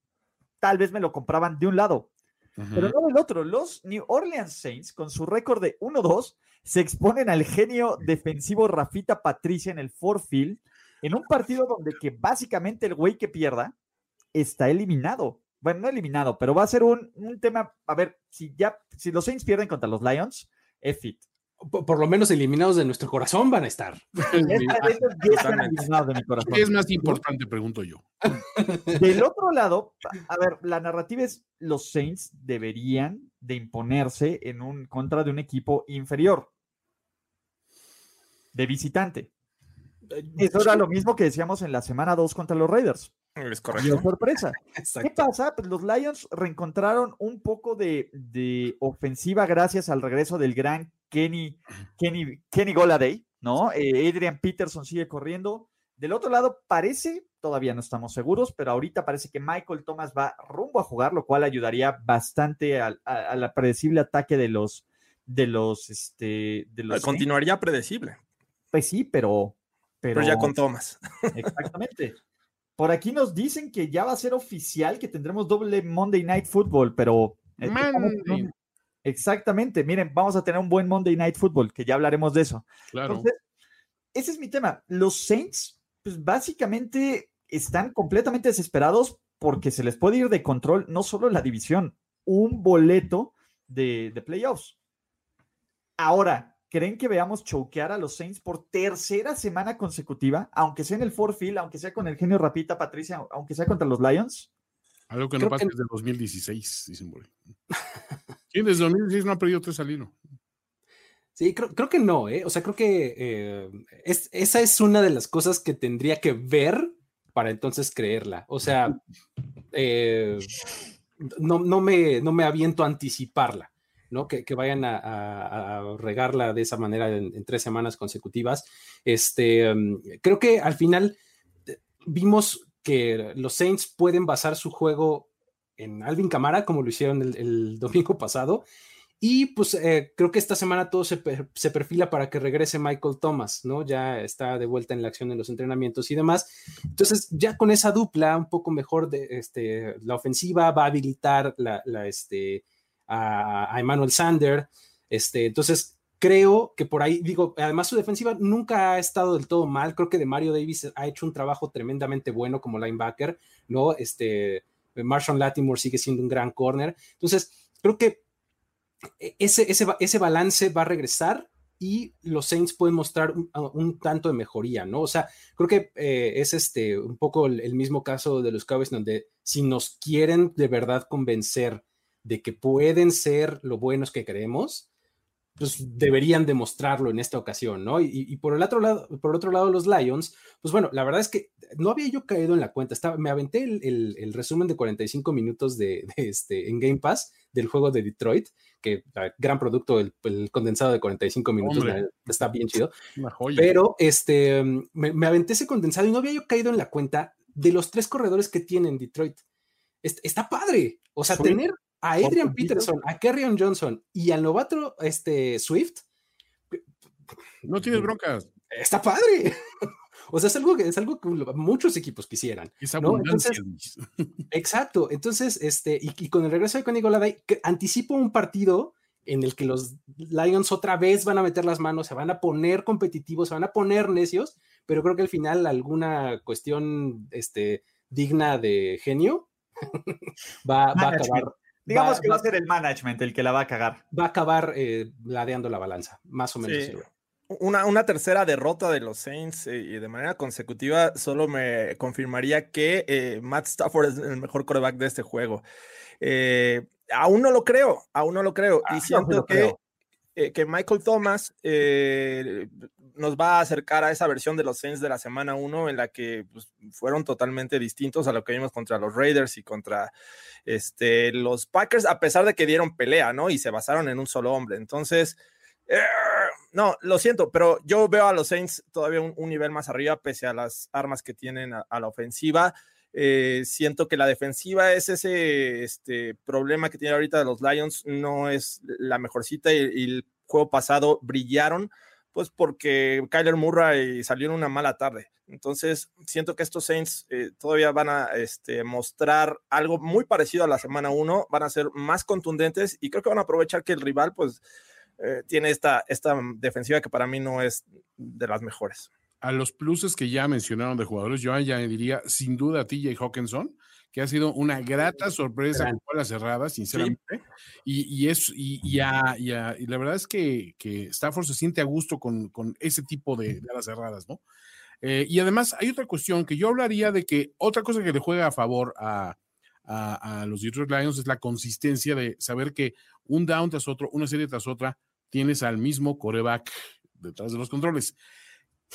tal vez me lo compraban de un lado, pero no del otro. Los New Orleans Saints, con su récord de 1-2, se exponen al genio defensivo Rafita Patricia en el Field en un partido donde que básicamente el güey que pierda está eliminado. Bueno, no eliminado, pero va a ser un, tema, a ver, si ya, si los Saints pierden contra los Lions, es it. Por, lo menos eliminados de nuestro corazón van a estar. [laughs] ¿Qué es más importante? Pregunto yo. Del otro lado, a ver, la narrativa es los Saints deberían de imponerse en un contra de un equipo inferior de visitante. Eh, Eso era lo mismo que decíamos en la semana 2 contra los Raiders. Es correcto. sorpresa. [laughs] ¿Qué pasa? Pues los Lions reencontraron un poco de, ofensiva gracias al regreso del gran Kenny, Kenny, Kenny Goladay, ¿no? Eh, Adrian Peterson sigue corriendo. Del otro lado, parece, todavía no estamos seguros, pero ahorita parece que Michael Thomas va rumbo a jugar, lo cual ayudaría bastante al, predecible ataque de los, de los, este, de los. Continuaría predecible. Pues sí, pero, pero. ya con Thomas. [laughs] Exactamente. Por aquí nos dicen que ya va a ser oficial que tendremos doble Monday Night Football, pero. Eh, exactamente. Miren, vamos a tener un buen Monday Night Football, que ya hablaremos de eso. Claro. ese es mi tema. Los Saints, pues básicamente están completamente desesperados porque se les puede ir de control no solo la división, un boleto de, de playoffs. Ahora, ¿Creen que veamos choquear a los Saints por tercera semana consecutiva, aunque sea en el Ford Field, aunque sea con el genio Rapita, Patricia, aunque sea contra los Lions? Algo que no pasa desde 2016, dicen por ¿Quién desde 2016 no ha perdido tres al Sí, creo, que no, ¿eh? O sea, creo que eh, esa es una de las cosas que tendría que ver para entonces creerla. O sea, eh, no, no, me, no me aviento a anticiparla. Que, vayan a, regarla de esa manera en, tres semanas consecutivas. Este, mm, creo que al final eh, vimos que los Saints pueden basar su juego en Alvin Camara, como lo hicieron el, [laughs] domingo pasado, Y pues eh, creo que esta semana todo se, se, perfila para que regrese Michael Thomas, ¿no? Ya está de vuelta en la acción en los entrenamientos y demás. Entonces, ya con esa dupla, un poco mejor de este, la ofensiva va a habilitar la, la este, a, Emmanuel Sander. Este, entonces, creo que por ahí, digo, además su defensiva nunca ha estado del todo mal. Creo que de Mario Davis ha hecho un trabajo tremendamente bueno como linebacker, ¿no? Este, Marshall Latimore sigue siendo un gran corner. Entonces, creo que e, ese, ese, ese balance va a regresar y los Saints pueden mostrar un, un, tanto de mejoría, ¿no? O sea, creo que eh, es este un poco el, el, mismo caso de los Cowboys, donde si nos quieren de verdad convencer de que pueden ser lo buenos que creemos, pues deberían demostrarlo en esta ocasión, ¿no? Y, y, por el otro lado, por otro lado, los Lions, pues bueno, la verdad es que no había yo caído en la cuenta, estaba, me aventé el, el, el resumen de 45 minutos de, de, este, en Game Pass del juego de Detroit, que gran producto, el, el condensado de 45 minutos, está bien chido. Pero este, me, me, aventé ese condensado y no había yo caído en la cuenta de los tres corredores que tienen Detroit. Está, está padre, o sea, tener a Adrian Peterson, a Kerryon Johnson y al novato este, Swift. No tienes broncas. Está padre. [laughs] O sea, es algo que, es algo que muchos equipos quisieran. Esa ¿no? Entonces, exacto. Entonces, este, y, y, con el regreso de Connie Goladay, anticipo un partido en el que los Lions otra vez van a meter las manos, se van a poner competitivos, se van a poner necios, pero creo que al final alguna cuestión este, digna de genio [laughs] va, va a acabar. Digamos va, que va, a ser el management el que la va a cagar. Va a acabar eh, ladeando la balanza, más o menos. Sí. Una, una, tercera derrota de los Saints eh, y de manera consecutiva solo me confirmaría que eh, Matt Stafford es el mejor coreback de este juego. Eh, aún no lo creo, aún no lo creo. Ah, [laughs] y siento no que, que, Michael Thomas eh, nos va a acercar a esa versión de los Saints de la semana 1 en la que pues, fueron totalmente distintos a lo que vimos contra los Raiders y contra este, los Packers, a pesar de que dieron pelea, ¿no? Y se basaron en un solo hombre. Entonces, eh, no, lo siento, pero yo veo a los Saints todavía un, nivel más arriba, pese a las armas que tienen a la ofensiva. Eh, siento que la defensiva es ese este, problema que tiene ahorita los Lions, no es la mejorcita y, y el juego pasado brillaron, pues porque Kyler Murray salió en una mala tarde. Entonces, siento que estos Saints eh, todavía van a este, mostrar algo muy parecido a la semana 1, van a ser más contundentes y creo que van a aprovechar que el rival, pues, eh, tiene esta, esta defensiva que para mí no es de las mejores. A los pluses que ya mencionaron de jugadores, yo añadiría sin duda a TJ Hawkinson, que ha sido una grata sorpresa con las cerradas, sinceramente. Sí. Y, y, es, y, y, a, y, a, y, la verdad es que, que Stafford se siente a gusto con, con ese tipo de, de alas cerradas, ¿no? Eh, y además hay otra cuestión que yo hablaría de que otra cosa que le juega a favor a, a, a, los Detroit Lions es la consistencia de saber que un down tras otro, una serie tras otra, tienes al mismo coreback detrás de los controles.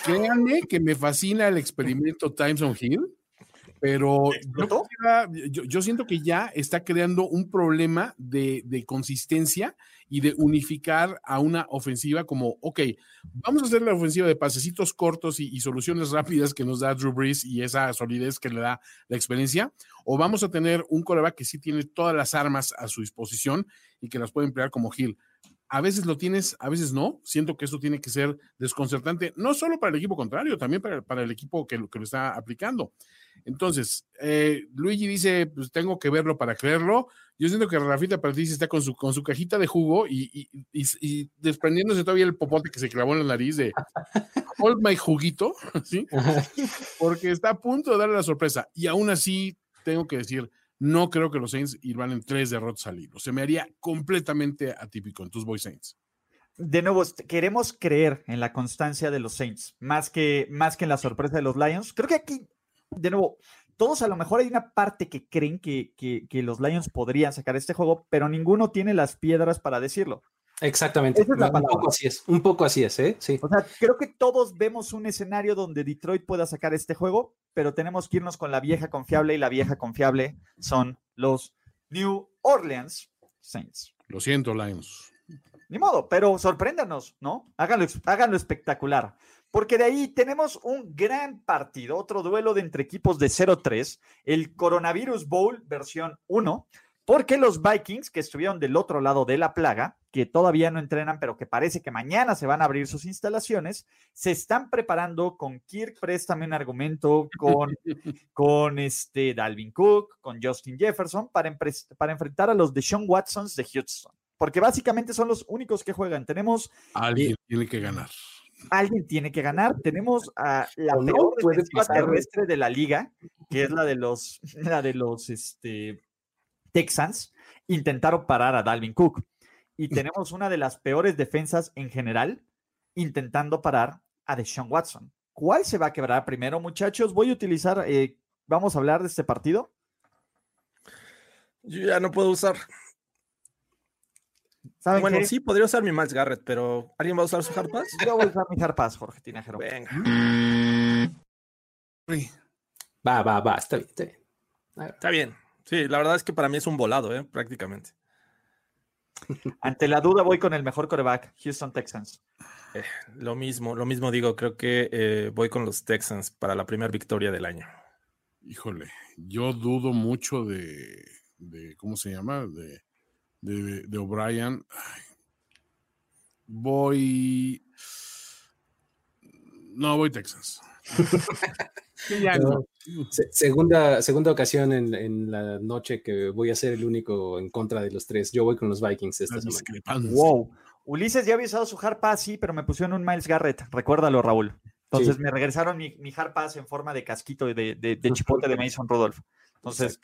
Créanme que me fascina el experimento Times on Hill, pero yo, yo, yo, siento que ya está creando un problema de, de, consistencia y de unificar a una ofensiva como, ok, vamos a hacer la ofensiva de pasecitos cortos y, y, soluciones rápidas que nos da Drew Brees y esa solidez que le da la experiencia, o vamos a tener un coreback que sí tiene todas las armas a su disposición y que las puede emplear como Hill a veces lo tienes, a veces no. Siento que eso tiene que ser desconcertante, no solo para el equipo contrario, también para, para el equipo que, que, lo está aplicando. Entonces, eh, Luigi dice, pues tengo que verlo para creerlo. Yo siento que Rafita París está con su, con su cajita de jugo y, y, y, y, desprendiéndose todavía el popote que se clavó en la nariz de Hold my juguito, [laughs] ¿sí? Porque está a punto de darle la sorpresa. Y aún así, tengo que decir, no creo que los Saints irán en tres derrotas al hilo. Se me haría completamente atípico en tus Boy Saints. De nuevo, queremos creer en la constancia de los Saints, más que, más que en la sorpresa de los Lions. Creo que aquí, de nuevo, todos a lo mejor hay una parte que creen que, que los Lions podrían sacar este juego, pero ninguno tiene las piedras para decirlo. Exactamente. Es un poco así es. Un poco así es, ¿eh? Sí. O sea, creo que todos vemos un escenario donde Detroit pueda sacar este juego, pero tenemos que irnos con la vieja confiable y la vieja confiable son los New Orleans Saints. Lo siento, Lions. Ni modo, pero sorpréndanos, ¿no? Háganlo, háganlo espectacular. Porque de ahí tenemos un gran partido, otro duelo de entre equipos de 0-3, el Coronavirus Bowl versión 1 Porque los Vikings, que estuvieron del otro lado de la plaga, que todavía no entrenan, pero que parece que mañana se van a abrir sus instalaciones, se están preparando con Kirk, préstame un argumento, con, [laughs] con este Dalvin Cook, con Justin Jefferson, para, para enfrentar a los de Sean Watsons de Houston. Porque básicamente son los únicos que juegan. Tenemos. Alguien tiene que ganar. Alguien tiene que ganar. Tenemos a la peor defensiva terrestre de la liga, que es la de los, [laughs] la de los este, Texans intentaron parar a Dalvin Cook. Y tenemos una de las peores defensas en general intentando parar a Deshaun Watson. ¿Cuál se va a quebrar primero, muchachos? Voy a utilizar, eh, vamos a hablar de este partido. Yo ya no puedo usar. bueno, sí, podría usar mi Miles Garrett, pero ¿alguien va a usar su Hard Yo voy a usar mi Hard Jorge Tinajero. Venga. Va, va, va, está bien, está bien. Está bien. Sí, la verdad es que para mí es un volado, ¿eh? prácticamente. Ante la duda voy con el mejor coreback, Houston Texans. Eh, lo mismo, lo mismo digo, creo que eh, voy con los Texans para la primera victoria del año. Híjole, yo dudo mucho de, ¿cómo se llama? De, de, O'Brien. Voy... No, voy Texans. [laughs] [laughs] segunda, segunda ocasión en, la noche que voy a ser el único en contra de los tres. Yo voy con los Vikings esta semana. Wow. Ulises ya había usado su hard pass, sí, pero me pusieron un Miles Garrett. Recuérdalo, Raúl. Entonces me regresaron mi, mi, hard pass en forma de casquito de, de, chipote de Mason Rudolph. Entonces,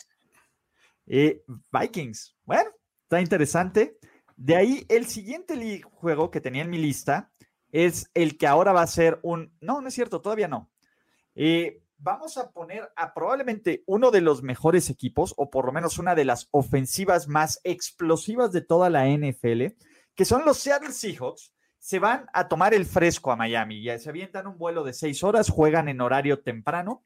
eh, Vikings. Bueno, está interesante. De ahí, el siguiente juego que tenía en mi lista es el que ahora va a ser un. No, no es cierto, todavía no. Eh, vamos a poner a probablemente uno de los mejores equipos, o por lo menos una de las ofensivas más explosivas de toda la NFL, que son los Seattle Seahawks. Se van a tomar el fresco a Miami. Ya se avientan un vuelo de seis horas, juegan en horario temprano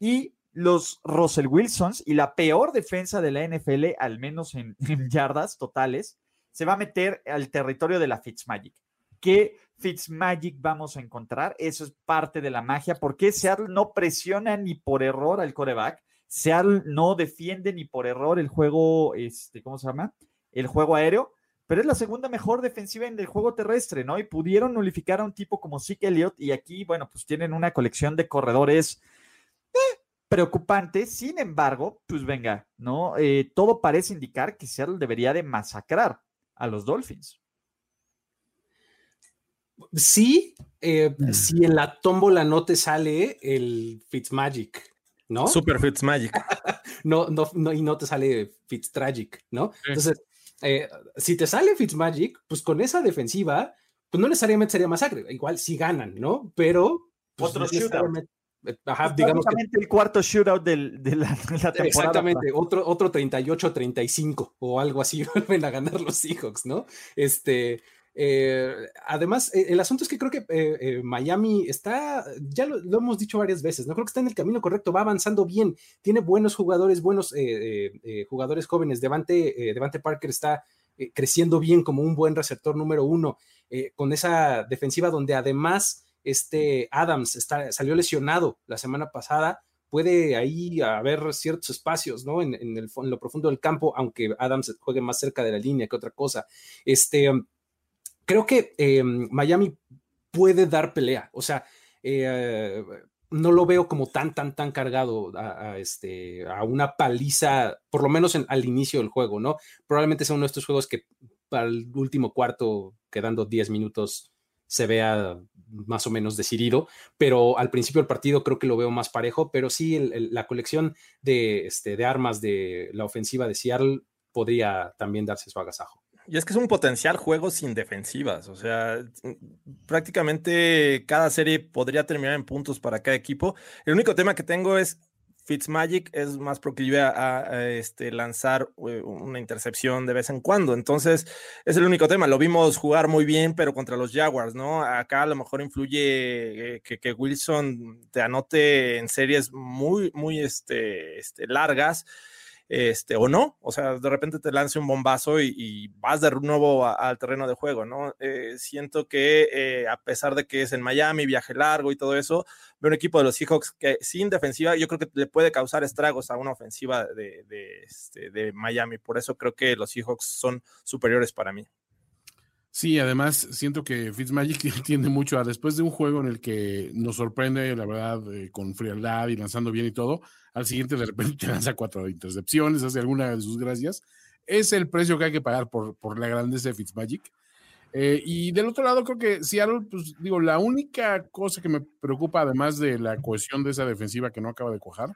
y los Russell Wilsons y la peor defensa de la NFL, al menos en, [laughs] en yardas totales, se va a meter al territorio de la Fitzmagic. Que Fitzmagic vamos a encontrar. Eso es parte de la magia. porque Seattle no presiona ni por error al coreback? Seattle no defiende ni por error el juego, este, ¿cómo se llama? El juego aéreo, pero es la segunda mejor defensiva en el juego terrestre, ¿no? Y pudieron nulificar a un tipo como Zeke Elliott y aquí, bueno, pues tienen una colección de corredores eh, preocupantes. Sin embargo, pues venga, ¿no? Eh, todo parece indicar que Seattle debería de masacrar a los Dolphins. Sí, eh, mm. si en la tómbola no te sale el Fitzmagic, ¿no? Super Fitzmagic. [laughs] no, no, no, y no te sale Fitztragic, ¿no? Entonces, eh, si te sale Fitzmagic, pues con esa defensiva, pues no necesariamente sería masacre. Igual si ganan, ¿no? Pero. Pues, Otro shootout. Ajá, digamos el cuarto shootout de, la, temporada. Exactamente, otro, otro 38-35 o algo así [laughs] vuelven a ganar los Seahawks, ¿no? Este, eh, además, eh, el asunto es que creo que eh, Miami está, ya lo, hemos dicho varias veces, no creo que está en el camino correcto, va avanzando bien, tiene buenos jugadores, buenos jugadores jóvenes. Devante, Devante Parker está creciendo bien como un buen receptor número uno, con esa defensiva donde además este Adams está, salió lesionado la semana pasada. Puede ahí haber ciertos espacios, ¿no? En, en lo profundo del campo, aunque Adams juegue más cerca de la línea que otra cosa. Este, creo que em, Miami puede dar pelea. O sea, eh, no lo veo como tan, tan, tan cargado a, este, a una paliza, por lo menos al inicio del juego, ¿no? Probablemente sea uno de estos juegos que para el último cuarto, quedando 10 minutos, se vea más o menos decidido, pero al principio del partido creo que lo veo más parejo, pero sí la colección de, este, de armas de la ofensiva de Seattle podría también darse su agasajo. Y es que es un potencial juego sin defensivas. O sea, prácticamente cada serie podría terminar en puntos para cada equipo. El único tema que tengo es Fitzmagic es más proclive a, este, lanzar eh, una intercepción de vez en cuando. Entonces, es el único tema. Lo vimos jugar muy bien, pero contra los Jaguars, ¿no? Acá a lo mejor influye eh, que, que, Wilson te anote en series muy, muy este, este, largas este, o no, o sea, de repente te lance un bombazo y, vas de nuevo al terreno de juego, ¿no? Eh, siento que eh, a pesar de que es en Miami, viaje largo y todo eso, veo un equipo de los Seahawks que sin defensiva yo creo que le puede causar estragos a una ofensiva de, de, este, Miami, por eso creo que los Seahawks son superiores para mí. Sí, además siento que Fitzmagic [laughs] tiende mucho a después de un juego en el que nos sorprende, la verdad, eh, con frialdad y lanzando bien y todo, al siguiente de repente te [laughs] lanza cuatro intercepciones, hace alguna de sus gracias. Es el precio que hay que pagar por, por la grandeza de Fitzmagic. Eh, y del otro lado, creo que Seattle, pues digo, la única cosa que me preocupa, además de la cohesión de esa defensiva que no acaba de cuajar,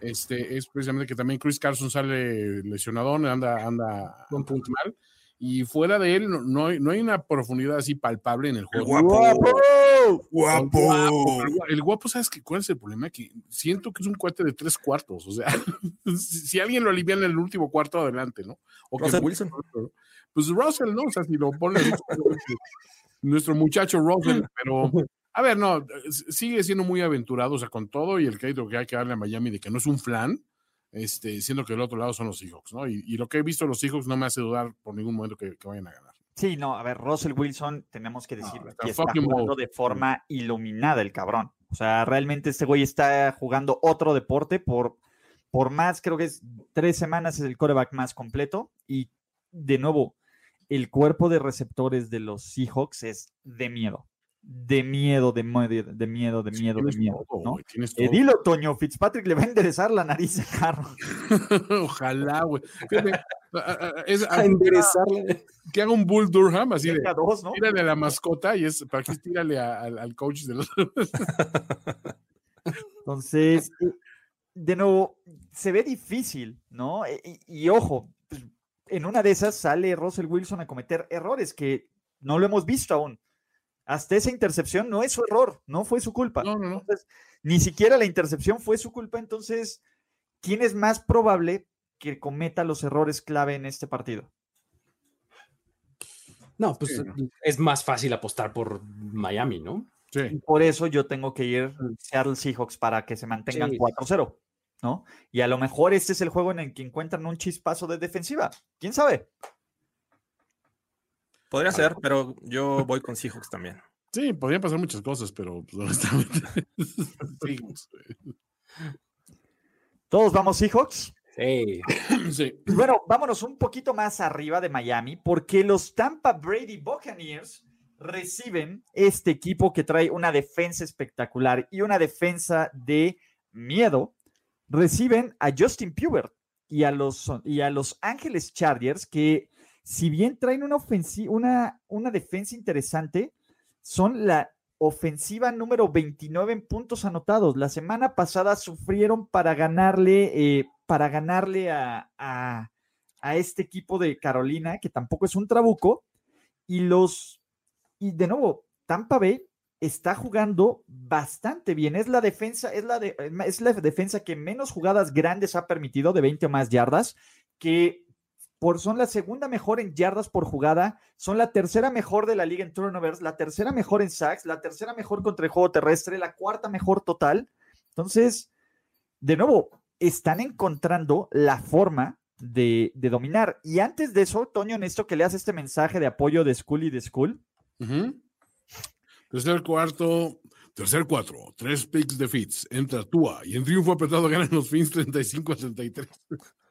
este, es precisamente que también Chris Carson sale lesionado, anda, anda un punto mal y fuera de él no, hay, no hay una profundidad así palpable en el juego. ¡Guapo! ¡Guapo! El guapo, ¿sabes qué? ¿Cuál es el problema? Que siento que es un cuate de tres cuartos. O sea, [laughs] si alguien lo alivia en el último cuarto, adelante, ¿no? O que Wilson. Pues Russell, ¿no? O sea, si lo pone [laughs] nuestro muchacho Russell, pero a ver, no, sigue siendo muy aventurado, o sea, con todo y el crédito que hay que darle a Miami de que no es un flan este, siendo que el otro lado son los Seahawks, ¿no? Y, lo que he visto de los Seahawks no me hace dudar por ningún momento que, vayan a ganar. Sí, no, a ver, Russell Wilson, tenemos que decir que está jugando de forma iluminada el cabrón. O sea, realmente este güey está jugando otro deporte por, por más, creo que es tres semanas es el coreback más completo. Y de nuevo, el cuerpo de receptores de los Seahawks es de miedo de miedo, de miedo, de miedo, de miedo, de miedo. ¿no? Eh, dilo, Toño, Fitzpatrick le va a enderezar la nariz a carro. [laughs] Ojalá, güey. Es, [laughs] a que haga un Bull Durham, así de. Dos, ¿no? Tírale a la mascota y es para que tírale al coach de los. [laughs] Entonces, eh, de nuevo, se ve difícil, ¿no? E, y, y ojo, pues, en una de esas sale Russell Wilson a cometer errores que no lo hemos visto aún hasta esa intercepción no es su error, no fue su culpa. ni siquiera la intercepción fue su culpa. Entonces, ¿quién es más probable que cometa los errores clave en este partido? No, pues es más fácil apostar por Miami, ¿no? Sí. Por eso yo tengo que ir a Seattle Seahawks para que se mantengan 4-0, ¿no? Y a lo mejor este es el juego en el que encuentran un chispazo de defensiva. ¿Quién sabe? Podría ser, pero yo voy con Seahawks también. Sí, podrían pasar muchas cosas, pero pues, honestamente. [laughs] ¿Todos vamos Seahawks? Sí. [coughs] sí. Bueno, vámonos un poquito más arriba de Miami, porque los Tampa Brady Buccaneers reciben este equipo que trae una defensa espectacular y una defensa de miedo. Reciben a Justin Pubert y a los, y a los Ángeles Chargers que si bien traen una, ofensiva, una, una defensa interesante, son la ofensiva número 29 en puntos anotados. La semana pasada sufrieron para ganarle, eh, para ganarle a, a, este equipo de Carolina, que tampoco es un trabuco, y los, y de nuevo, Tampa Bay está jugando bastante bien. Es la defensa, es la, es la defensa que menos jugadas grandes ha permitido de 20 o más yardas, que por, son la segunda mejor en yardas por jugada, son la tercera mejor de la liga en turnovers, la tercera mejor en sacks, la tercera mejor contra el juego terrestre, la cuarta mejor total. Entonces, de nuevo, están encontrando la forma de, dominar. Y antes de eso, Toño, en esto que le hace este mensaje de apoyo de School y de School. Tercer cuarto, tercer cuatro, tres picks de Fitz, entra Tua y en triunfo apretado ganan los Fins 35 a 33.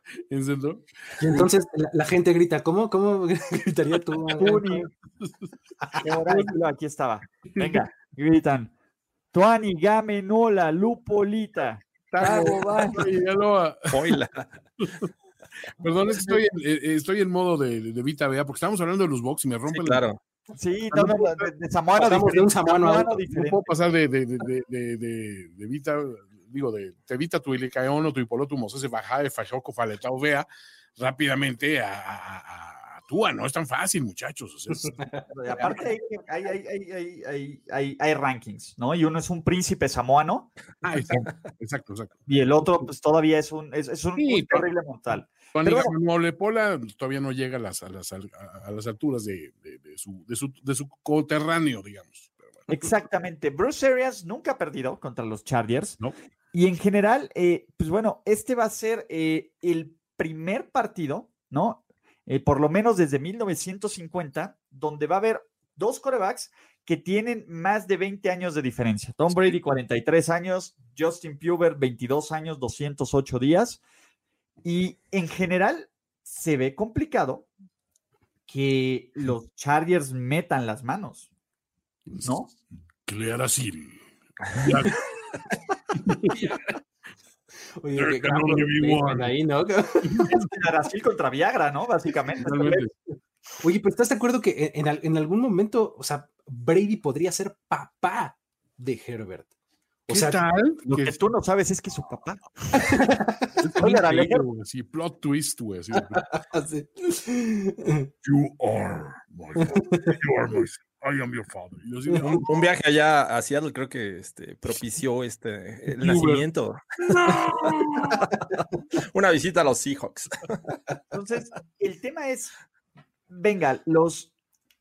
[laughs] Y entonces la, gente grita, ¿cómo, cómo [laughs] gritaría tú? [laughs] Aquí estaba. Venga, gritan. Tuani, Gamenola, Lupolita. Perdón, estoy en, eh, estoy en modo de, de Vita Vea, porque estamos hablando de los box y me rompen. claro. Sí, no, de, de Samoano, de un No puedo pasar de, de, de, de, de Vita digo, de Tevita, tu Ilicaono, tu Hipoloto, Moses, Bajae, Fajoco, Faletao, Vea, rápidamente a, a, a, Tua, no es tan fácil, muchachos. aparte hay, hay, hay, hay, hay, rankings, ¿no? Y uno es un príncipe samoano. Ah, exacto, exacto, exacto. Y el otro, pues todavía es un, es, es un, sí, terrible mortal. Molepola todavía no llega a las, a las, a las alturas de, de, de, su, de, su, de su coterráneo, digamos. Exactamente. Bruce Arians nunca ha perdido contra los Chargers. No. Y en general, eh, pues bueno, este va a ser eh, el primer partido, ¿no? Eh, por lo menos desde 1950, donde va a haber dos corebacks que tienen más de 20 años de diferencia. Tom Brady, 43 años, Justin Puber, 22 años, 208 días. Y en general se ve complicado que los Chargers metan las manos, ¿no? Clear así. [laughs] Oye, qué gran ahí, ¿no? [laughs] [laughs] Brasil contra Viagra, ¿no? Básicamente. Oye, pero ¿estás de acuerdo que en, en, algún momento, o sea, Brady podría ser papá de Herbert? O sea, tal? Lo que, tú no sabes es que su papá. [laughs] Sí, plot twist, güey. You are my father. You are my I am your father. un, un, viaje allá a Seattle creo que este, propició este, [laughs] el nacimiento. No. [laughs] Una visita a los Seahawks. Entonces, el tema es, venga, los,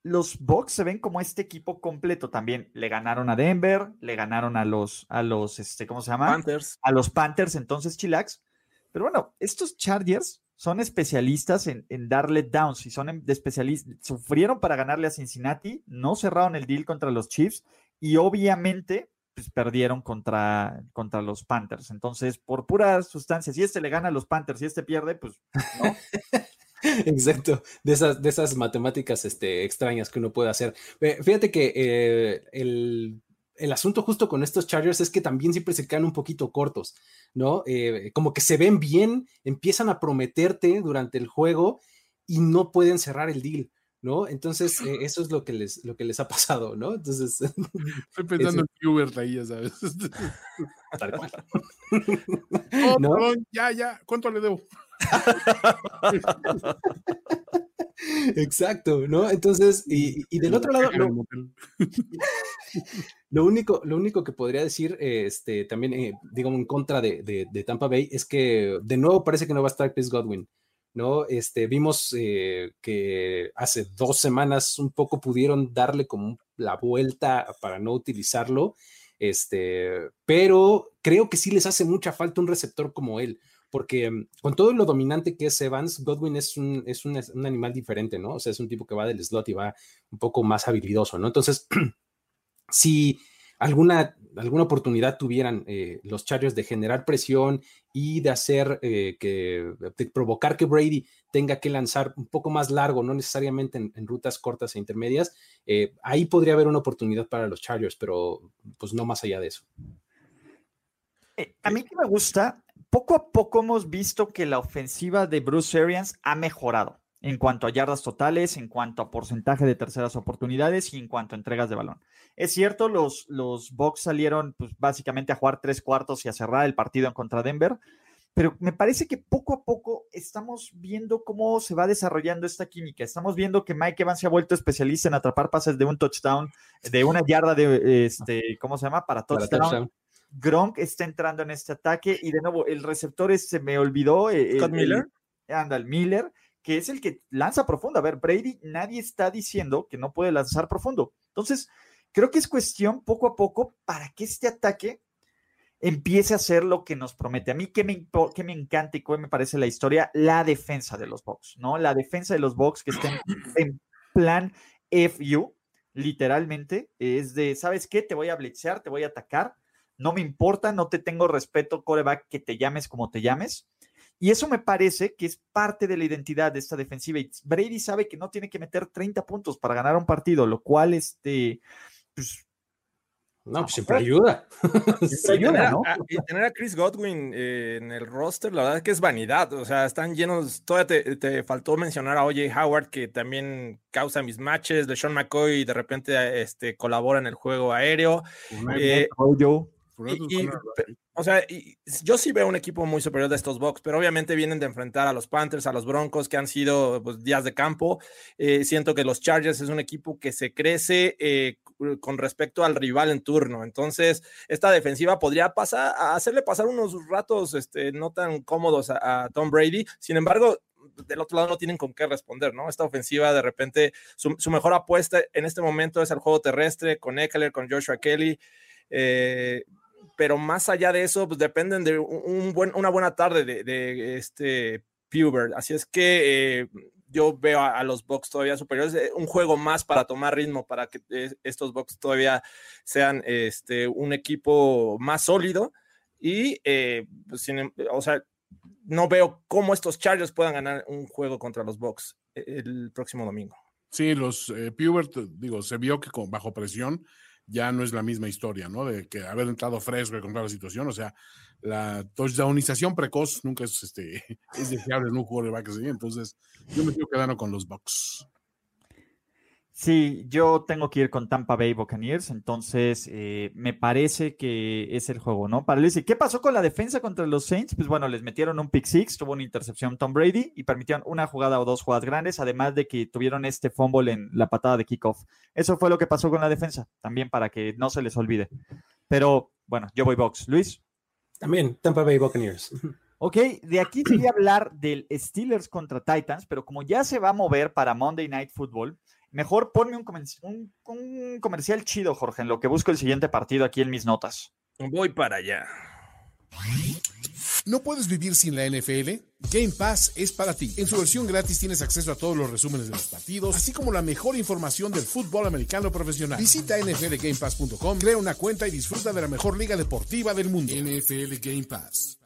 los Bucks se ven como este equipo completo también. Le ganaron a Denver, le ganaron a los, a los, este, ¿cómo se llama? Panthers. A los Panthers, entonces chillax. Pero bueno, estos Chargers son especialistas en, darle downs y son especialistas. Sufrieron para ganarle a Cincinnati, no cerraron el deal contra los Chiefs y obviamente pues, perdieron contra, contra los Panthers. Entonces, por pura sustancia, si este le gana a los Panthers y este pierde, pues no. [laughs] Exacto, de esas, de esas matemáticas este, extrañas que uno puede hacer. Fíjate que eh, el, el, asunto justo con estos Chargers es que también siempre se quedan un poquito cortos, ¿no? Eh, como que se ven bien, empiezan a prometerte durante el juego y no pueden cerrar el deal. ¿no? Entonces, eh, eso es lo que les, lo que les ha pasado, ¿no? Entonces. [laughs] Estoy pensando en Hubert ahí, ya sabes. [laughs] Tal cual. [laughs] Oh, ¿No? ya, ya, ¿cuánto le debo? Exacto, ¿no? Entonces, y, del otro lado, [laughs] lo, único, lo único que podría decir, este, también, eh, digamos, en contra de, Tampa Bay, es que de nuevo parece que no va a estar Chris Godwin, ¿no? Este, vimos eh, que hace dos semanas un poco pudieron darle como la vuelta para no utilizarlo, este, pero creo que sí les hace mucha falta un receptor como él porque mm, con todo lo dominante que es Evans, Godwin es un, es un, animal diferente, ¿no? O sea, es un tipo que va del slot y va un poco más habilidoso, ¿no? Entonces, [clears throat] si alguna, alguna oportunidad tuvieran eh, los Chargers de generar presión y de hacer eh, que, de provocar que Brady tenga que lanzar un poco más largo, no necesariamente en, rutas cortas e intermedias, eh, ahí podría haber una oportunidad para los Chargers, pero pues no más allá de eso. a mí que me gusta poco a poco hemos visto que la ofensiva de Bruce Arians ha mejorado en cuanto a yardas totales, en cuanto a porcentaje de terceras oportunidades y en cuanto a entregas de balón. Es cierto, los, los Bucks salieron pues, básicamente a jugar tres cuartos y a cerrar el partido en contra Denver, pero me parece que poco a poco estamos viendo cómo se va desarrollando esta química. Estamos viendo que Mike Evans se ha vuelto especialista en atrapar pases de un touchdown, de una yarda de, este, ¿cómo se llama? Para touchdown. Gronk está entrando en este ataque y de nuevo el receptor es, se me olvidó. Eh, Scott Miller. Anda, el Miller, que es el que lanza profundo. A ver, Brady, nadie está diciendo que no puede lanzar profundo. Entonces, creo que es cuestión poco a poco para que este ataque empiece a ser lo que nos promete. A mí que me, que me encanta y que me parece la historia, la defensa de los Bucks, ¿no? La defensa de los Bucks que estén [clears throat] en plan FU, literalmente, es de, ¿sabes qué? Te voy a blitzear, te voy a atacar, no me importa, no te tengo respeto, coreback, que te llames como te llames. Y eso me parece que es parte de la identidad de esta defensiva. Y Brady sabe que no tiene que meter 30 puntos para ganar un partido, lo cual, este, pues, no, pues [laughs] siempre ayuda. ayuda, ¿no? y tener a Chris Godwin eh, en el roster, la verdad es que es vanidad. O sea, están llenos. Todavía te, faltó mencionar a OJ Howard, que también causa mis matches. De Sean McCoy de repente este, colabora en el juego aéreo. Eh, o sea, yo sí veo un equipo muy superior de estos Bucks, pero obviamente vienen de enfrentar a los Panthers, a los Broncos, que han sido pues, días de campo. Eh, siento que los Chargers es un equipo que se crece eh, con respecto al rival en turno. Entonces, esta defensiva podría pasar a hacerle pasar unos ratos este, no tan cómodos a, Tom Brady. Sin embargo, del otro lado no tienen con qué responder, ¿no? Esta ofensiva, de repente, su, mejor apuesta en este momento es el juego terrestre con Eckler, con Joshua Kelly. Eh, pero más allá de eso, pues dependen de un buen, una buena tarde de, este Pubert. Así es que eh, yo veo a, los Bucks todavía superiores, eh, un juego más para tomar ritmo, para que estos Bucks todavía sean este, un equipo más sólido. Y, pues, em, o sea, no veo cómo estos Chargers puedan ganar un juego contra los Bucks el próximo domingo. Sí, los Pubert, digo, se vio que con, bajo presión ya no es la misma historia, ¿no? De que haber entrado fresco y contar la situación, o sea, la touchdownización precoz nunca es, este, [laughs] es deseable en un quarterback así, entonces yo me quiero quedando con los Bucks. Sí, yo tengo que ir con Tampa Bay Buccaneers, entonces eh, me parece que es el juego, ¿no? Para ¿qué pasó con la defensa contra los Saints? Pues bueno, les metieron un pick six, tuvo una intercepción Tom Brady y permitieron una jugada o dos jugadas grandes, además de que tuvieron este fumble en la patada de kickoff. Eso fue lo que pasó con la defensa, también para que no se les olvide. Pero bueno, yo voy box. Luis. También Tampa Bay Buccaneers. Ok, de aquí quería hablar del Steelers contra Titans, pero como ya se va a mover para Monday Night Football, Mejor ponme un, un, comercial chido, Jorge, en lo que busco el siguiente partido aquí en mis notas. Voy para allá. ¿No puedes vivir sin la NFL? Game Pass es para ti. En su versión gratis tienes acceso a todos los resúmenes de los partidos, así como la mejor información del fútbol americano profesional. Visita nflgamepass.com, crea una cuenta y disfruta de la mejor liga deportiva del mundo. NFL Game Pass.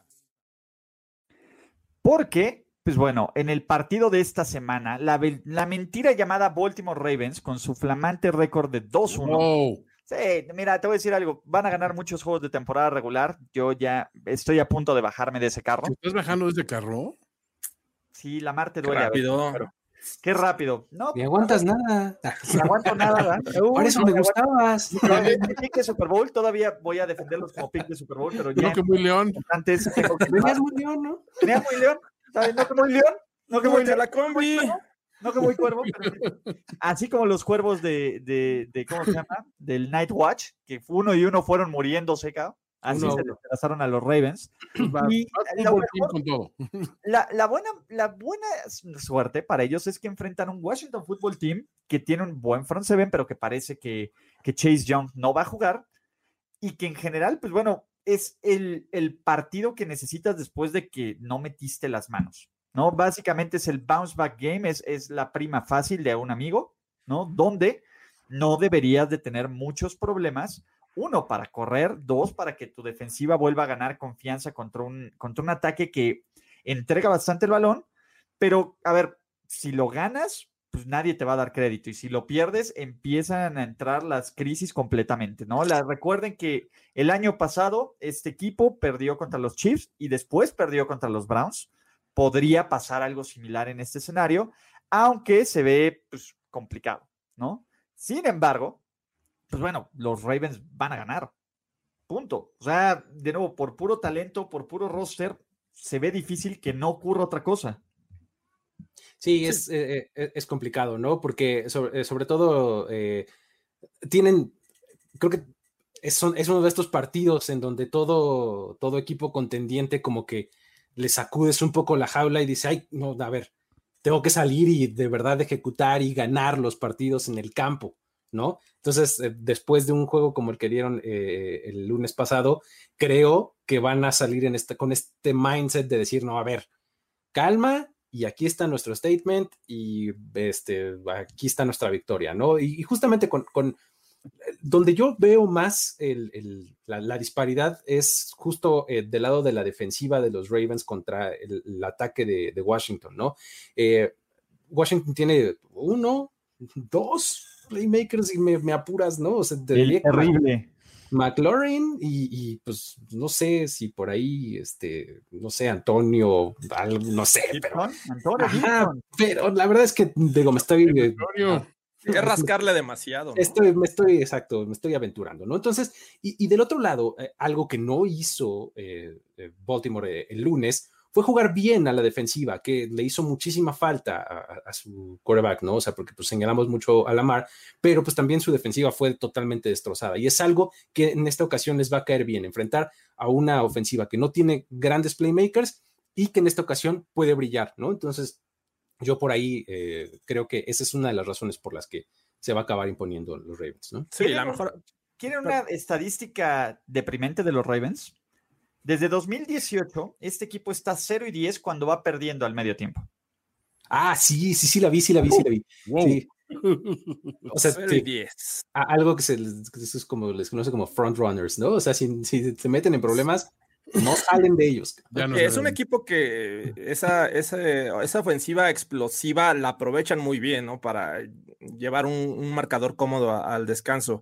Porque pues bueno, en el partido de esta semana, la, mentira llamada Baltimore Ravens con su flamante récord de 2-1. Sí, mira, te voy a decir algo. Van a ganar muchos juegos de temporada regular. Yo ya estoy a punto de bajarme de ese carro. ¿Estás bajando de ese carro? Sí, la Marte duele. Qué rápido. Qué rápido. No, ni aguantas nada. No aguanto nada. [laughs] Por eso me gustabas. [laughs] pick de Super Bowl, todavía voy a defenderlos como pick de Super Bowl, pero ya. Creo que muy león. Antes. Tenías muy león, ¿no? Tenía muy león. No que muy león, no que muy la combi. No que muy cuervo. así como los cuervos de, de, de, ¿cómo se llama? Del Night Watch, que uno y uno fueron muriéndose, cabrón. Así se desplazaron a los Ravens. y la, la, buena, la buena suerte para ellos es que enfrentan un Washington Football Team que tiene un buen front seven, pero que parece que, que Chase Young no va a jugar. Y que en general, pues bueno, es el, partido que necesitas después de que no metiste las manos, ¿no? Básicamente es el bounce back game, es, es la prima fácil de un amigo, ¿no? Donde no deberías de tener muchos problemas. Uno, para correr. Dos, para que tu defensiva vuelva a ganar confianza contra un, contra un ataque que entrega bastante el balón. Pero, a ver, si lo ganas, pues nadie te va a dar crédito. Y si lo pierdes, empiezan a entrar las crisis completamente, ¿no? La, recuerden que el año pasado este equipo perdió contra los Chiefs y después perdió contra los Browns. Podría pasar algo similar en este escenario, aunque se ve pues, complicado, ¿no? Sin embargo, pues bueno, los Ravens van a ganar. Punto. O sea, de nuevo, por puro talento, por puro roster, se ve difícil que no ocurra otra cosa. Sí, es, eh, eh, es complicado, ¿no? Porque sobre, eh, todo tienen, creo que es, es, uno de estos partidos en donde todo, todo equipo contendiente como que le sacudes un poco la jaula y dice, ay, no, a ver, tengo que salir y de verdad ejecutar y ganar los partidos en el campo, ¿no? Entonces, después de un juego como el que dieron el lunes pasado, creo que van a salir en este, con este mindset de decir, no, a ver, calma, y aquí está nuestro statement y este, aquí está nuestra victoria, ¿no? Y, justamente con, donde yo veo más la, disparidad es justo eh, del lado de la defensiva de los Ravens contra el, ataque de, Washington, ¿no? Eh, Washington tiene uno, dos playmakers y me, apuras, ¿no? O sea, terrible. McLaurin y, pues no sé si por ahí, este, no sé, Antonio, no sé, pero, pero la verdad es que digo, me estoy... Eh, es rascarle demasiado. Estoy, me estoy, exacto, me estoy aventurando, ¿no? Entonces, y, del otro lado, eh, algo que no hizo eh, Baltimore el lunes fue jugar bien a la defensiva, que le hizo muchísima falta a, su quarterback, ¿no? O sea, porque pues señalamos mucho a Lamar, pero pues también su defensiva fue totalmente destrozada. Y es algo que en esta ocasión les va a caer bien, enfrentar a una ofensiva que no tiene grandes playmakers y que en esta ocasión puede brillar, ¿no? Entonces, yo por ahí eh, creo que esa es una de las razones por las que se va a acabar imponiendo los Ravens, ¿no? Sí, la mejor. ¿Quieren una estadística deprimente de los Ravens? Desde 2018, este equipo está 0 y 10 cuando va perdiendo al medio tiempo. Ah, sí, sí, sí la vi, sí la vi, sí la vi. Wow. Sí. [laughs] O sea, Cero sí, y diez. a- algo que se les, es como, les conoce como frontrunners, ¿no? O sea, si, si se meten en problemas, no salen de ellos. No es un equipo que esa, esa, esa ofensiva explosiva la aprovechan muy bien, ¿no? Para llevar un, un marcador cómodo a- al descanso.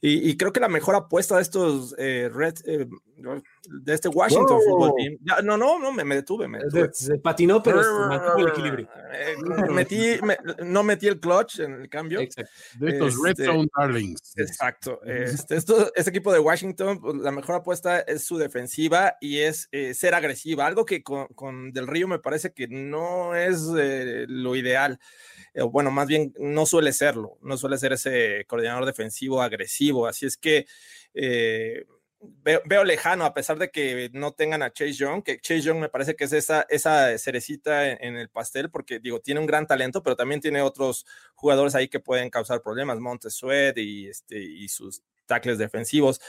Y, y creo que la mejor apuesta de estos eh, Red, eh, de este Washington. Football Team. Ya, no, no, no, me, me detuve, me detuve. Se, se patinó, pero mantuvo el equilibrio. Eh, metí, me- no metí el clutch en el cambio. Exacto. De estos Red este, Zone Darlings. Exacto. Este, esto- este equipo de Washington, pues, la mejor apuesta es su defensiva y es eh, ser agresiva, algo que con, con Del Río me parece que no es eh, lo ideal. Bueno, más bien no suele serlo, no suele ser ese coordinador defensivo agresivo. Así es que eh, veo, lejano, a pesar de que no tengan a Chase Young, que Chase Young me parece que es esa, esa cerecita en, el pastel, porque digo, tiene un gran talento, pero también tiene otros jugadores ahí que pueden causar problemas, Montes Sweat y, este, y sus tackles defensivos.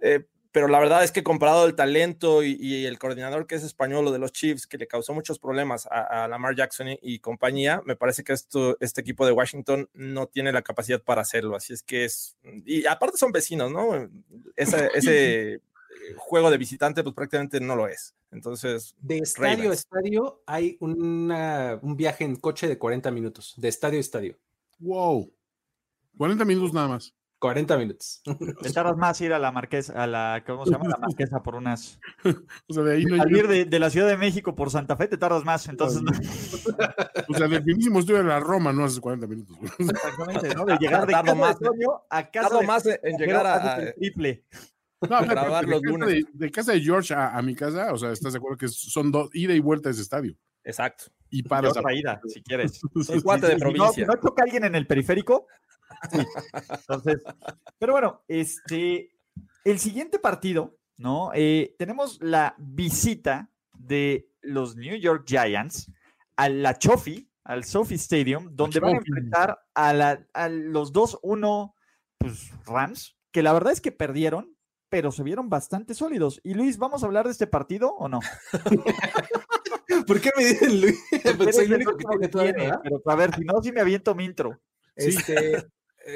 Eh, pero la verdad es que comparado el talento y, y el coordinador que es español, lo de los Chiefs, que le causó muchos problemas a, a Lamar Jackson y, y compañía, me parece que esto, este equipo de Washington no tiene la capacidad para hacerlo. Así es que es, y aparte son vecinos, ¿no? Ese, [laughs] ese eh, juego de visitante, pues prácticamente no lo es. Entonces, De estadio a estadio hay una- un viaje en coche de 40 minutos. De estadio a estadio. Wow. 40 minutos nada más. 40 minutos. Te tardas más ir a la marquesa, a la, ¿cómo se llama? La marquesa por unas. [laughs] O sea, de ahí no Salir de, de la Ciudad de México por Santa Fe te tardas más, entonces no- [laughs] O sea, del finísimo estudio de la Roma no hace 40 minutos. exactamente, ¿no? De llegar de Tardo casa más, de Toño a casa tardo de más en, en llegar haces a, el triple. No, pero Grabar de los casa lunes. De, de casa de George a, a mi casa, o sea, ¿estás de acuerdo que son dos, ida y vuelta a ese estadio? Exacto. Y Y paras a- otra ida, si quieres. Soy cuate de no- provincia. Si no, choca alguien en el periférico. Entonces, pero bueno, este, el siguiente partido, ¿no? Eh, tenemos la visita de los New York Giants a la Chofi, al Sophie Stadium, donde van a enfrentar a, la- a los 2-1 pues, Rams, que la verdad es que perdieron, pero se vieron bastante sólidos. Y Luis, ¿vamos a hablar de este partido o no? [laughs] ¿Por qué me dicen Luis? El único que que tiene, pero a ver, si no, si me aviento mi intro. Este,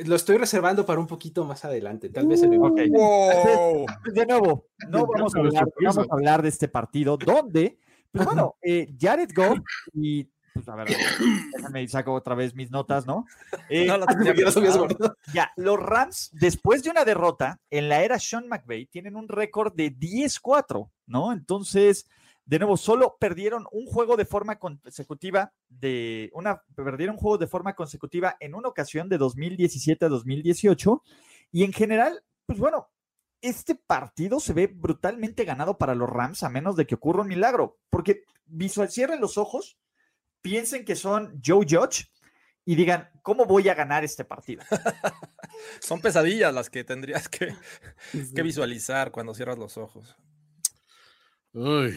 lo estoy reservando para un poquito más adelante. Tal vez el Ok. ¡Wow! [laughs] De nuevo, no Me vamos a, hablar, no vamos a hablar de este partido, donde, pues bueno, eh, Jared Goff y, pues a ver, déjame y saco otra vez mis notas, ¿no? Eh, No preparadas. [laughs] guardado. ya, los Rams, después de una derrota en la era Sean McVay, tienen un récord de 10-4, ¿no? Entonces, de nuevo, solo perdieron un juego de forma consecutiva de una perdieron un juego de forma consecutiva en una ocasión de 2017 a 2018 y en general, pues bueno, este partido se ve brutalmente ganado para los Rams a menos de que ocurra un milagro, porque visual cierren los ojos, piensen que son Joe Judge y digan, ¿cómo voy a ganar este partido? [laughs] Son pesadillas las que tendrías que, que visualizar cuando cierras los ojos. Uy,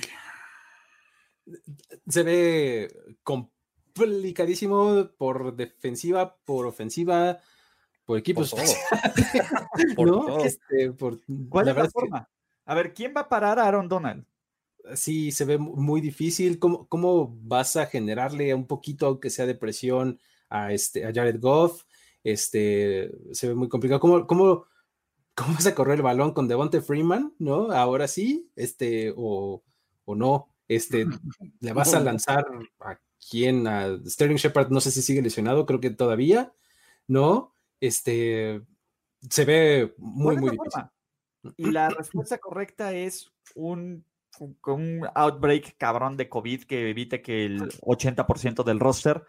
Se ve complicadísimo por defensiva, por ofensiva, por equipos. todo. [laughs] Por ¿no? todo. Este, por- ¿Cuál la es la verdad es que- forma? A ver, ¿quién va a parar a Aaron Donald? sí se ve mu- muy difícil. ¿Cómo, cómo vas a generarle un poquito, aunque sea de presión, a, este, a Jared Goff? Este, se ve muy complicado. ¿Cómo, cómo, cómo vas a correr el balón con Devonte Freeman? ¿No? Ahora sí, este, o, o no. Este, [laughs] le vas a lanzar a quién, a Sterling Shepard, no sé si sigue lesionado, creo que todavía, ¿no? Este, se ve muy, ¿Cuál es muy difícil. Y la respuesta correcta es un, un- un outbreak cabrón de COVID que evite que el 80% del roster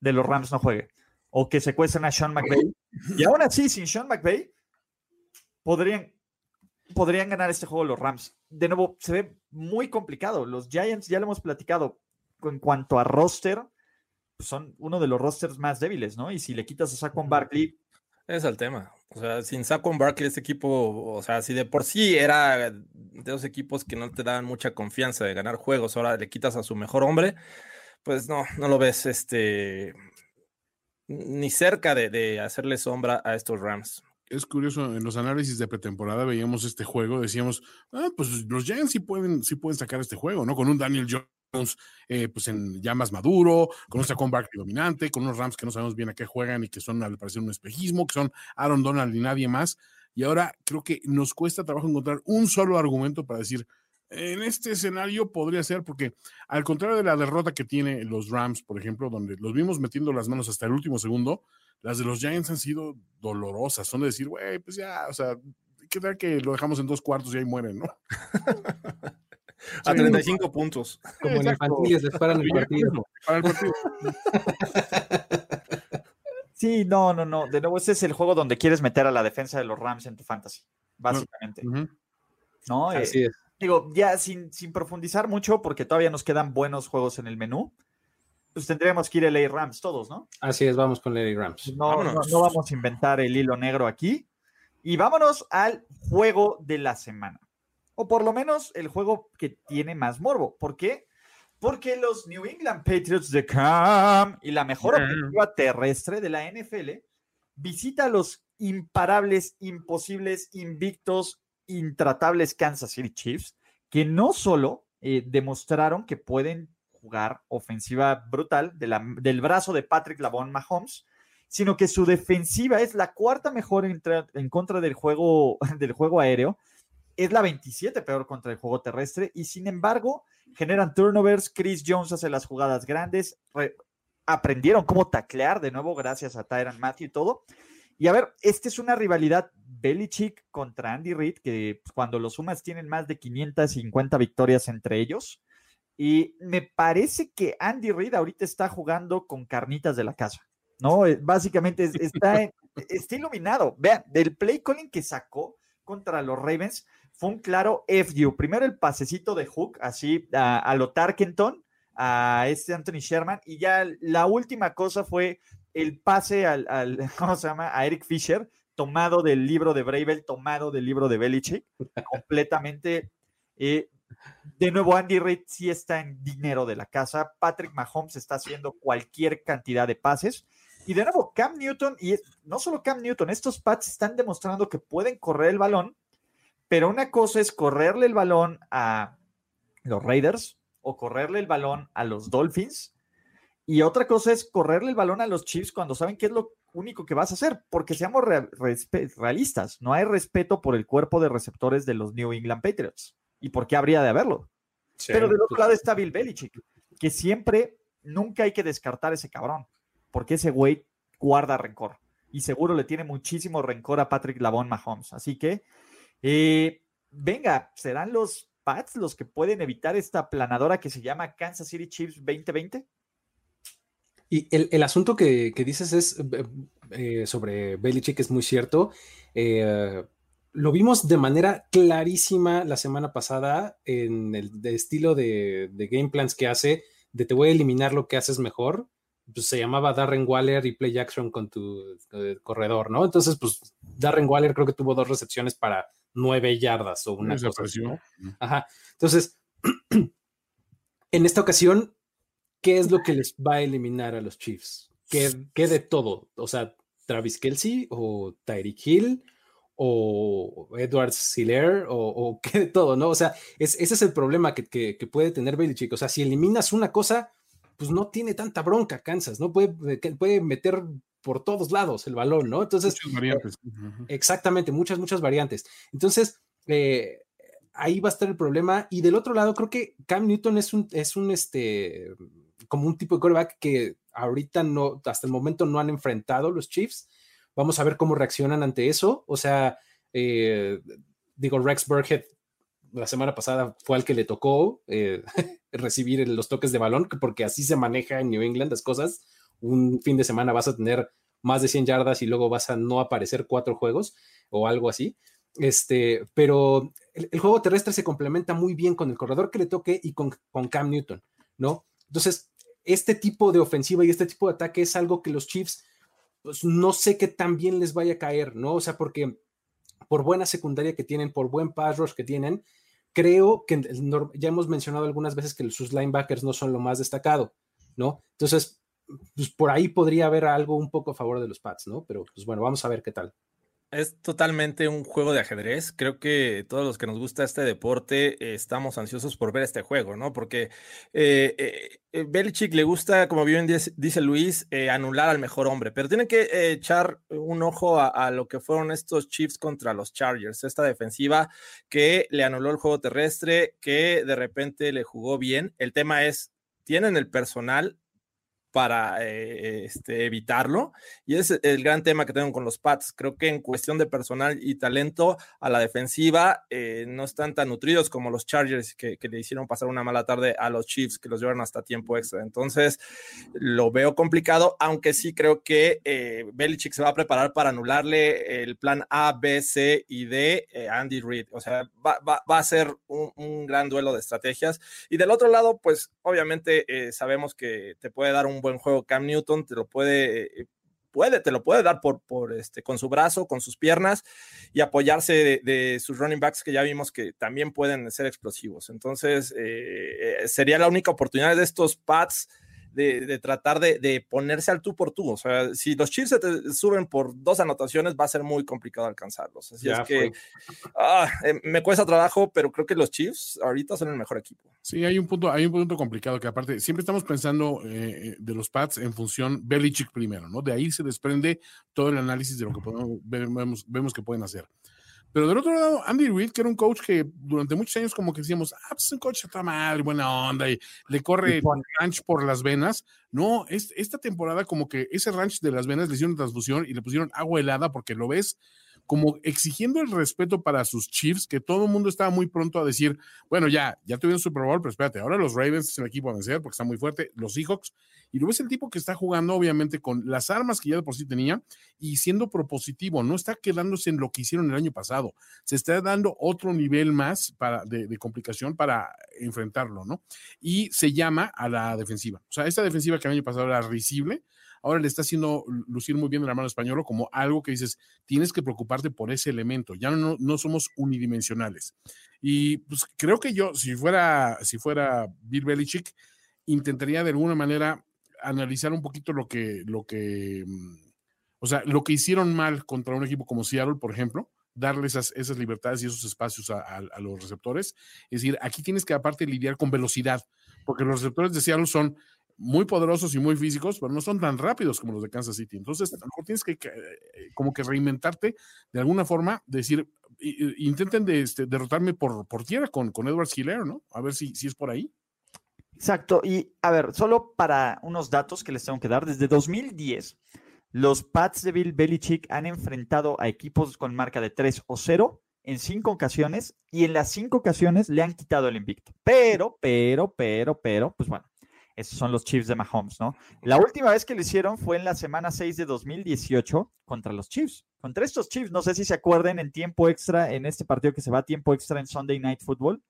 de los Rams no juegue. O que secuestren a Sean McVay. Y aún así, sin Sean McVay, podrían, podrían ganar este juego los Rams. De nuevo, se ve muy complicado. Los Giants, ya lo hemos platicado, en cuanto a roster, pues son uno de los rosters más débiles, ¿no? Y si le quitas a Saquon Barkley, es el tema. O sea, sin Saquon Barkley, este equipo, o sea, si de por sí era de los equipos que no te daban mucha confianza de ganar juegos, ahora le quitas a su mejor hombre, pues no, no lo ves este ni cerca de, de hacerle sombra a estos Rams. Es curioso, en los análisis de pretemporada veíamos este juego, decíamos, ah, pues los Giants sí pueden, sí pueden sacar este juego, ¿no? Con un Daniel Jones, eh, pues en ya más maduro, con un Saquon Barkley dominante, con unos Rams que no sabemos bien a qué juegan y que son al parecer un espejismo, que son Aaron Donald y nadie más. Y ahora creo que nos cuesta trabajo encontrar un solo argumento para decir, en este escenario podría ser, porque al contrario de la derrota que tiene los Rams, por ejemplo, donde los vimos metiendo las manos hasta el último segundo, las de los Giants han sido dolorosas. Son de decir, güey, pues ya, o sea, ¿qué tal que lo dejamos en dos cuartos y ahí mueren, no? [laughs] A 35 puntos. [laughs] Como en infantiles les paran el partido. Para el partido. [laughs] Sí, no, no, no. De nuevo, ese es el juego donde quieres meter a la defensa de los Rams en tu fantasy, básicamente. ¿No? Así es digo, ya sin, sin profundizar mucho, porque todavía nos quedan buenos juegos en el menú, pues tendríamos que ir a LA Rams todos, ¿no? Así es, vamos con LA Rams. No, no, vamos a inventar el hilo negro aquí. Y vámonos al juego de la semana. O por lo menos el juego que tiene más morbo. ¿Por qué? Porque los New England Patriots de Cam y la mejor ofensiva terrestre de la NFL visita a los imparables, imposibles, invictos intratables Kansas City Chiefs, que no solo eh, demostraron que pueden jugar ofensiva brutal del brazo de Patrick Lavon Mahomes, sino que su defensiva es la cuarta mejor en, en contra del juego, [laughs] del juego aéreo, es la 27 peor contra el juego terrestre y sin embargo generan turnovers, Chris Jones hace las jugadas grandes, aprendieron cómo taclear de nuevo gracias a Tyron Matthew y todo, y a ver, esta es una rivalidad Belichick contra Andy Reid, que cuando los sumas tienen más de 550 victorias entre ellos. Y me parece que Andy Reid ahorita está jugando con carnitas de la casa, ¿no? Eh, básicamente está, [laughs] está iluminado. Vean, del play calling que sacó contra los Ravens fue un claro FU. Primero el pasecito de Hook, así a, a lo Tarkenton, a este Anthony Sherman, y ya la última cosa fue el pase al, [laughs] ¿cómo se llama? A Eric Fisher, tomado del libro de Bravel, tomado del libro de Belichick, [laughs] completamente. Eh, de nuevo, Andy Reid sí está en dinero de la casa. Patrick Mahomes está haciendo cualquier cantidad de pases. Y de nuevo, Cam Newton, y no solo Cam Newton, estos Pats están demostrando que pueden correr el balón, pero una cosa es correrle el balón a los Raiders o correrle el balón a los Dolphins y otra cosa es correrle el balón a los Chiefs cuando saben que es lo único que vas a hacer, porque seamos realistas, no hay respeto por el cuerpo de receptores de los New England Patriots. ¿Y por qué habría de haberlo? Pero del otro lado está Bill Belichick, que siempre, nunca hay que descartar ese cabrón, porque ese güey guarda rencor. Y seguro le tiene muchísimo rencor a Patrick Lavon Mahomes. Así que, eh, venga, serán los Pats los que pueden evitar esta planadora que se llama Kansas City Chiefs 2020. Y el, asunto que, dices es eh, eh, sobre Belichick es muy cierto. Eh, lo vimos de manera clarísima la semana pasada en el estilo de, game plans que hace, de te voy a eliminar lo que haces mejor. Pues se llamaba Darren Waller y play action con tu corredor, ¿no? Entonces, pues Darren Waller creo que tuvo dos recepciones para nueve yardas o una cosa así, Ajá. Entonces, [clears throat] en esta ocasión ¿qué es lo que les va a eliminar a los Chiefs? ¿Qué, de todo? O sea, Travis Kelsey o Tyreek Hill o Edward Siller o, [laughs] qué de todo, ¿no? O sea, ese es el problema que, puede tener Belichick. O sea, si eliminas una cosa, pues no tiene tanta bronca Kansas, ¿no? Puede, puede meter por todos lados el balón, ¿no? Entonces, muchas variantes. Exactamente, muchas, muchas variantes. Entonces, eh, ahí va a estar el problema. Y del otro lado, creo que Cam Newton es un, es un, este, como un tipo de quarterback que ahorita no, hasta el momento no han enfrentado los Chiefs. Vamos a ver cómo reaccionan ante eso. O sea, eh, digo, Rex Burkhead la semana pasada fue al que le tocó eh, [laughs] recibir los toques de balón, porque así se maneja en New England las cosas. Un fin de semana vas a tener más de 100 yardas y luego vas a no aparecer cuatro juegos o algo así. Este, pero el, juego terrestre se complementa muy bien con el corredor que le toque y con, con Cam Newton, ¿no? Entonces, este tipo de ofensiva y este tipo de ataque es algo que los Chiefs, pues no sé qué tan bien les vaya a caer, ¿no? O sea, porque por buena secundaria que tienen, por buen pass rush que tienen, creo que ya hemos mencionado algunas veces que sus linebackers no son lo más destacado, ¿no? Entonces, pues por ahí podría haber algo un poco a favor de los Pats, ¿no? Pero pues bueno, vamos a ver qué tal. Es totalmente un juego de ajedrez. Creo que todos los que nos gusta este deporte eh, estamos ansiosos por ver este juego, ¿no? Porque eh, eh, eh Belichick le gusta, como bien dice, Luis, anular al mejor hombre, pero tiene que echar un ojo a, a, lo que fueron estos Chiefs contra los Chargers, esta defensiva que le anuló el juego terrestre, que de repente le jugó bien. El tema es, tienen el personal para eh, este, evitarlo. Y es el gran tema que tengo con los Pats. Creo que en cuestión de personal y talento a la defensiva eh, no están tan nutridos como los Chargers que, le hicieron pasar una mala tarde a los Chiefs que los llevaron hasta tiempo extra. Entonces lo veo complicado, aunque sí creo que eh, Belichick se va a preparar para anularle el plan A, B, C y D a Andy Reid. O sea, va, a ser un, un, gran duelo de estrategias. Y del otro lado, pues obviamente sabemos que te puede dar un buen juego. Cam Newton te lo puede, puede, te lo puede dar por, por este, con su brazo, con sus piernas y apoyarse de, sus running backs que ya vimos que también pueden ser explosivos. Entonces, eh, eh, sería la única oportunidad de estos pads de, tratar de, ponerse al tú por tú. O sea, si los Chiefs se te suben por dos anotaciones, va a ser muy complicado alcanzarlos. Así es que ah, eh, me cuesta trabajo, pero creo que los Chiefs ahorita son el mejor equipo. Sí, hay un punto, hay un punto complicado que aparte siempre estamos pensando eh, de los Pats en función Belichick primero, ¿no? De ahí se desprende todo el análisis de lo que podemos, vemos, vemos que pueden hacer. Pero del otro lado, Andy Reid, que era un coach que durante muchos años como que decíamos, ah, pues un coach está mal, buena onda, y le corre el ranch por las venas. No, es, esta temporada como que ese ranch de las venas le hicieron transfusión y le pusieron agua helada porque lo ves como exigiendo el respeto para sus Chiefs, que todo el mundo estaba muy pronto a decir, bueno, ya, ya tuvieron Super Bowl, pero espérate, ahora los Ravens es el equipo a vencer porque está muy fuerte, los Seahawks, y lo ves el tipo que está jugando obviamente con las armas que ya de por sí tenía y siendo propositivo, no está quedándose en lo que hicieron el año pasado, se está dando otro nivel más para, de, de complicación para enfrentarlo, ¿no? Y se llama a la defensiva, o sea, esta defensiva que el año pasado era risible, ahora le está haciendo lucir muy bien el hermano español como algo que dices, tienes que preocuparte por ese elemento, ya no, no somos unidimensionales. Y pues creo que yo, si fuera, si fuera Bill Belichick, intentaría de alguna manera analizar un poquito lo que, lo que, mm, o sea, lo que hicieron mal contra un equipo como Seattle, por ejemplo, darle esas, libertades y esos espacios a, a, los receptores. Es decir, aquí tienes que aparte lidiar con velocidad, porque los receptores de Seattle son muy poderosos y muy físicos, pero no son tan rápidos como los de Kansas City. Entonces, a lo mejor tienes que, eh, como que reinventarte de alguna forma, decir, intenten de, este, derrotarme por, tierra con, con Edward Hiller, ¿no? A ver si, si es por ahí. Exacto. Y a ver, solo para unos datos que les tengo que dar, desde 2010, los Pats de Bill Belichick han enfrentado a equipos con marca de 3 o 0 en cinco ocasiones y en las cinco ocasiones le han quitado el invicto. Pero, pero, pero, pero, pues bueno, esos son los Chiefs de Mahomes, ¿no? La última vez que lo hicieron fue en la semana 6 de 2018 contra los Chiefs. Contra estos Chiefs, no sé si se acuerden, en tiempo extra, en este partido que se va a tiempo extra en Sunday Night Football,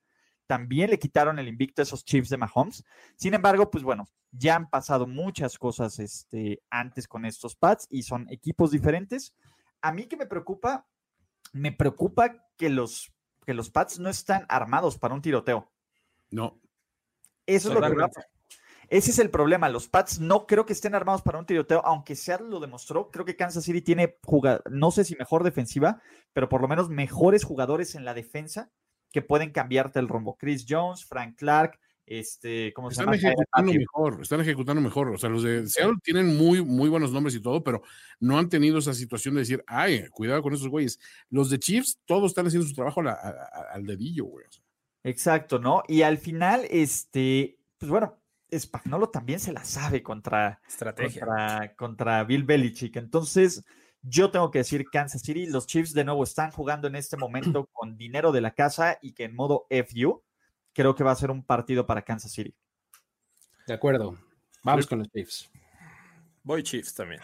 también le quitaron el invicto a esos Chiefs de Mahomes. Sin embargo, pues bueno, ya han pasado muchas cosas este, antes con estos Pats y son equipos diferentes. A mí que me preocupa, me preocupa que los, que los Pats no están armados para un tiroteo. No. Eso es lo que ese es el problema. Los Pats no creo que estén armados para un tiroteo, aunque Seattle lo demostró. Creo que Kansas City tiene, no sé si mejor defensiva, pero por lo menos mejores jugadores en la defensa que pueden cambiarte el rombo. Chris Jones, Frank Clark, este, ¿cómo están ejecutando mejor, están ejecutando mejor. O sea, los de Seattle tienen muy, muy buenos nombres y todo, pero no han tenido esa situación de decir, ay, cuidado con esos güeyes. Los de Chiefs, todos están haciendo su trabajo al dedillo, güey. Exacto, ¿no? Y al final, este, pues bueno, Spagnolo también se la sabe contra, contra, contra Bill Belichick. Entonces, yo tengo que decir Kansas City, los Chiefs de nuevo están jugando en este momento [clears throat] con dinero de la casa y que en modo FU creo que va a ser un partido para Kansas City. De acuerdo. Vamos con los Chiefs. Voy Chiefs también.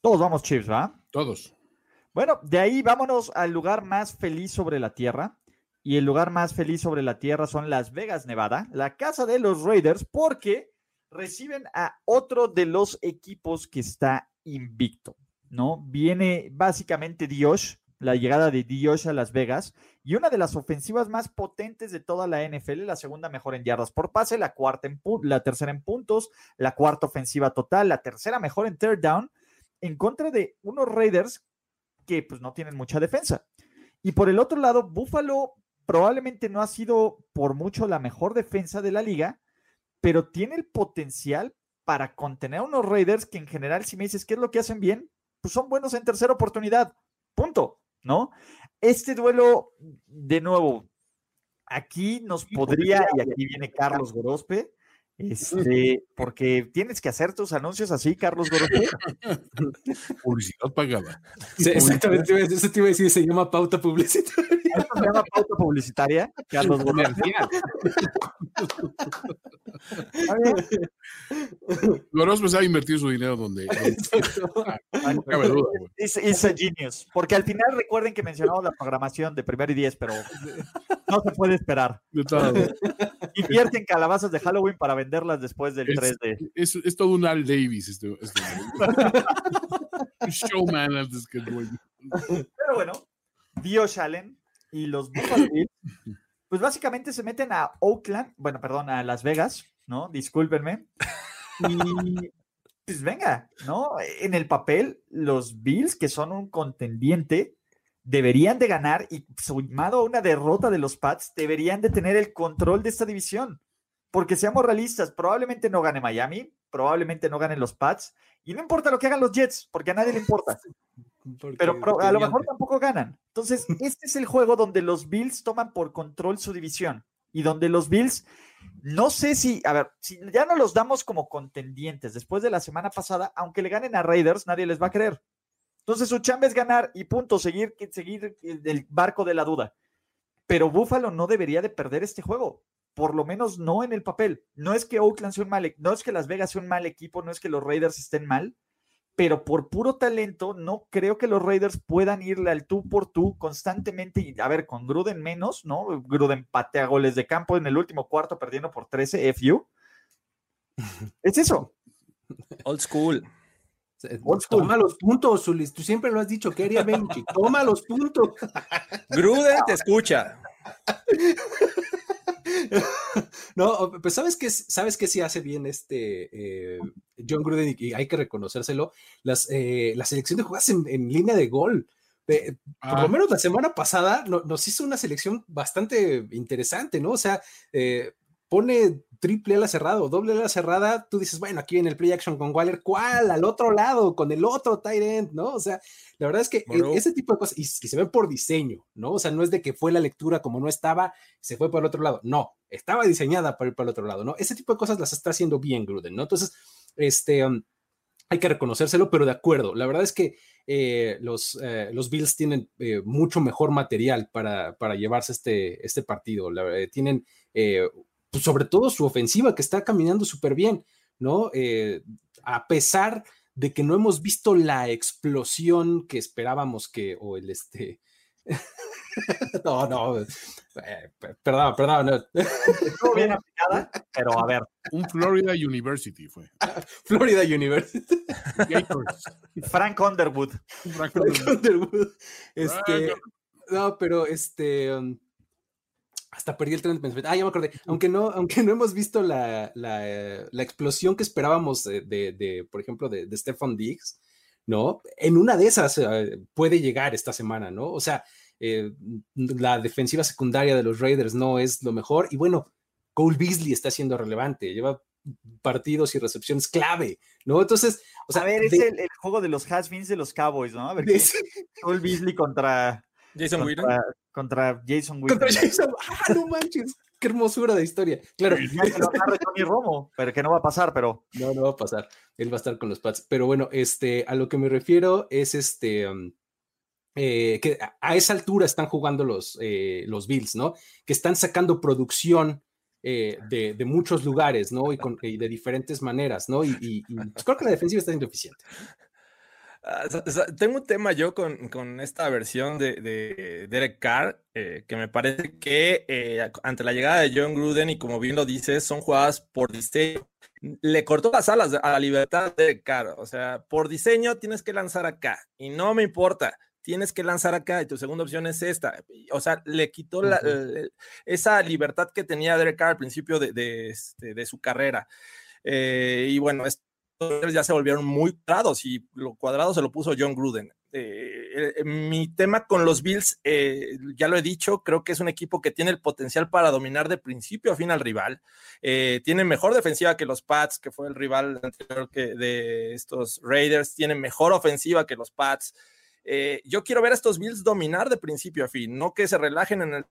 Todos vamos Chiefs, ¿va? Todos. Bueno, de ahí vámonos al lugar más feliz sobre la tierra y el lugar más feliz sobre la tierra son Las Vegas, Nevada, la casa de los Raiders, porque reciben a otro de los equipos que está invicto, ¿no? Viene básicamente Dios, la llegada de Dios a Las Vegas y una de las ofensivas más potentes de toda la NFL, la segunda mejor en yardas por pase, la cuarta en la tercera en puntos, la cuarta ofensiva total, la tercera mejor en third down, en contra de unos Raiders que pues no tienen mucha defensa. Y por el otro lado, Buffalo probablemente no ha sido por mucho la mejor defensa de la liga, pero tiene el potencial para contener a unos Raiders que en general, si me dices qué es lo que hacen bien, pues son buenos en tercera oportunidad. Punto, ¿no? Este duelo, de nuevo, aquí nos podría, y aquí viene Carlos Gorospe, este, porque tienes que hacer tus anuncios así, Carlos Gorospe. [laughs] Publicidad pagada. [laughs] Sí, exactamente, eso te iba a decir, se llama pauta publicitaria. Esto se llama pauta publicitaria, Carlos Gorospe. Gorospe [laughs] sabe invertir su dinero donde. donde ah, no cabe duda, güey. It's, it's a genius. Porque al final recuerden que mencionamos la programación de primero y diez, pero no se puede esperar. De güey. Invierten calabazas de Halloween para venderlas después del Es, 3D. es, es todo un Al Davis. Este, este, showman antes que el dueño. Pero bueno, Dio Allen y los Buffalo Bills, pues básicamente se meten a Oakland, bueno, perdón, a Las Vegas, ¿no? Discúlpenme. Y pues venga, ¿no? En el papel, los Bills, que son un contendiente, deberían de ganar y sumado a una derrota de los Pats, deberían de tener el control de esta división. Porque seamos realistas, probablemente no gane Miami, probablemente no ganen los Pats, y no importa lo que hagan los Jets, porque a nadie le importa. [laughs] Pero a lo mejor tampoco ganan. Entonces, [laughs] este es el juego donde los Bills toman por control su división y donde los Bills, no sé si, a ver, si ya no los damos como contendientes después de la semana pasada, aunque le ganen a Raiders, nadie les va a creer. Entonces, su chamba es ganar y punto, seguir, seguir el barco de la duda. Pero Buffalo no debería de perder este juego. Por lo menos no en el papel. No es que Oakland sea un mal, e- no es que Las Vegas sea un mal equipo, no es que los Raiders estén mal, pero por puro talento no creo que los Raiders puedan irle al tú por tú constantemente y a ver, con Gruden menos, ¿no? Gruden patea goles de campo en el último cuarto perdiendo por 13 FU. [laughs] Es eso. Old school. Toma los puntos, Ulis. Tú siempre lo has dicho. ¿Qué haría Belichick? Toma los puntos. [laughs] Gruden te escucha. [laughs] No, pues sabes que sabes que sí hace bien este eh, John Gruden y, hay que reconocérselo. Las, eh, la selección de jugadas en, en línea de gol. Eh, por Ah. lo menos la semana pasada no- nos hizo una selección bastante interesante, ¿no? O sea, eh, pone triple ala cerrado, doble ala cerrada, tú dices, bueno, aquí viene el play action con Waller, ¿cuál? Al otro lado, con el otro tight end, ¿no? O sea, la verdad es que Bro. e- ese tipo de cosas, y, y se ve por diseño, ¿no? O sea, no es de que fue la lectura como no estaba, se fue por el otro lado, no, estaba diseñada para ir para el otro lado, ¿no? Ese tipo de cosas las está haciendo bien Gruden, ¿no? Entonces, este, um, hay que reconocérselo, pero de acuerdo, la verdad es que eh, los, eh, los Bills tienen eh, mucho mejor material para, para llevarse este, este partido, la- eh, tienen eh, pues, sobre todo su ofensiva que está caminando súper bien, ¿no? Eh, a pesar de que no hemos visto la explosión que esperábamos que, o el este... [laughs] no, no, eh, per- perdón, perdón, no. Estuvo bien aplicada, pero a ver, Un Florida University fue. [laughs] Florida University. Frank Underwood. Franco- Underwood. Este, Frank- no, pero este. um, hasta perdí el tren de pensamiento. Ah, ya me acordé. Aunque no, aunque no hemos visto la, la, la explosión que esperábamos de, de- de, por ejemplo, de, de Stefan Diggs, ¿no? En una de esas eh, puede llegar esta semana, ¿no? O sea, eh, la defensiva secundaria de los Raiders no es lo mejor. Y bueno, Cole Beasley está siendo relevante. Lleva partidos y recepciones clave, ¿no? Entonces, o sea, a ver, es de- el, el juego de los has-beens de los Cowboys, ¿no? A ver, de- ¿quién- Cole Beasley contra, Jason Whedon. contra, Jason Witten. Contra Jason. ¡Ah, no manches! ¡Qué hermosura de historia! Claro, Ya lo agarre Tony Romo, pero que no va a pasar, pero no, no va a pasar. Él va a estar con los Pats. Pero bueno, este, a lo que me refiero es este. um, eh, que a- a esa altura están jugando los, eh, los Bills, ¿no? Que están sacando producción eh, de, de muchos lugares, ¿no? Y, con- y de diferentes maneras, ¿no? Y, y- y, pues, creo que la defensiva está siendo eficiente. Ah, tengo un tema yo con, con esta versión de, de Derek Carr, eh, que me parece que eh, ante la llegada de John Gruden, y como bien lo dices, son jugadas por diseño. Le cortó las alas a la libertad de Derek Carr. O sea, por diseño tienes que lanzar acá, y no me importa. Tienes que lanzar acá y tu segunda opción es esta. O sea, le quitó la- Ujú. el- esa libertad que tenía Derek Carr al principio de, de, este, de su carrera. Eh, y bueno, es ya se volvieron muy cuadrados y lo cuadrado se lo puso John Gruden. Eh, eh, mi tema con los Bills, eh, ya lo he dicho, creo que es un equipo que tiene el potencial para dominar de principio a fin al rival. tiene mejor defensiva que los Pats, que fue el rival anterior de estos Raiders. Tiene mejor ofensiva que los Pats. Eh, yo quiero ver a estos Bills dominar de principio a fin, no que se relajen en el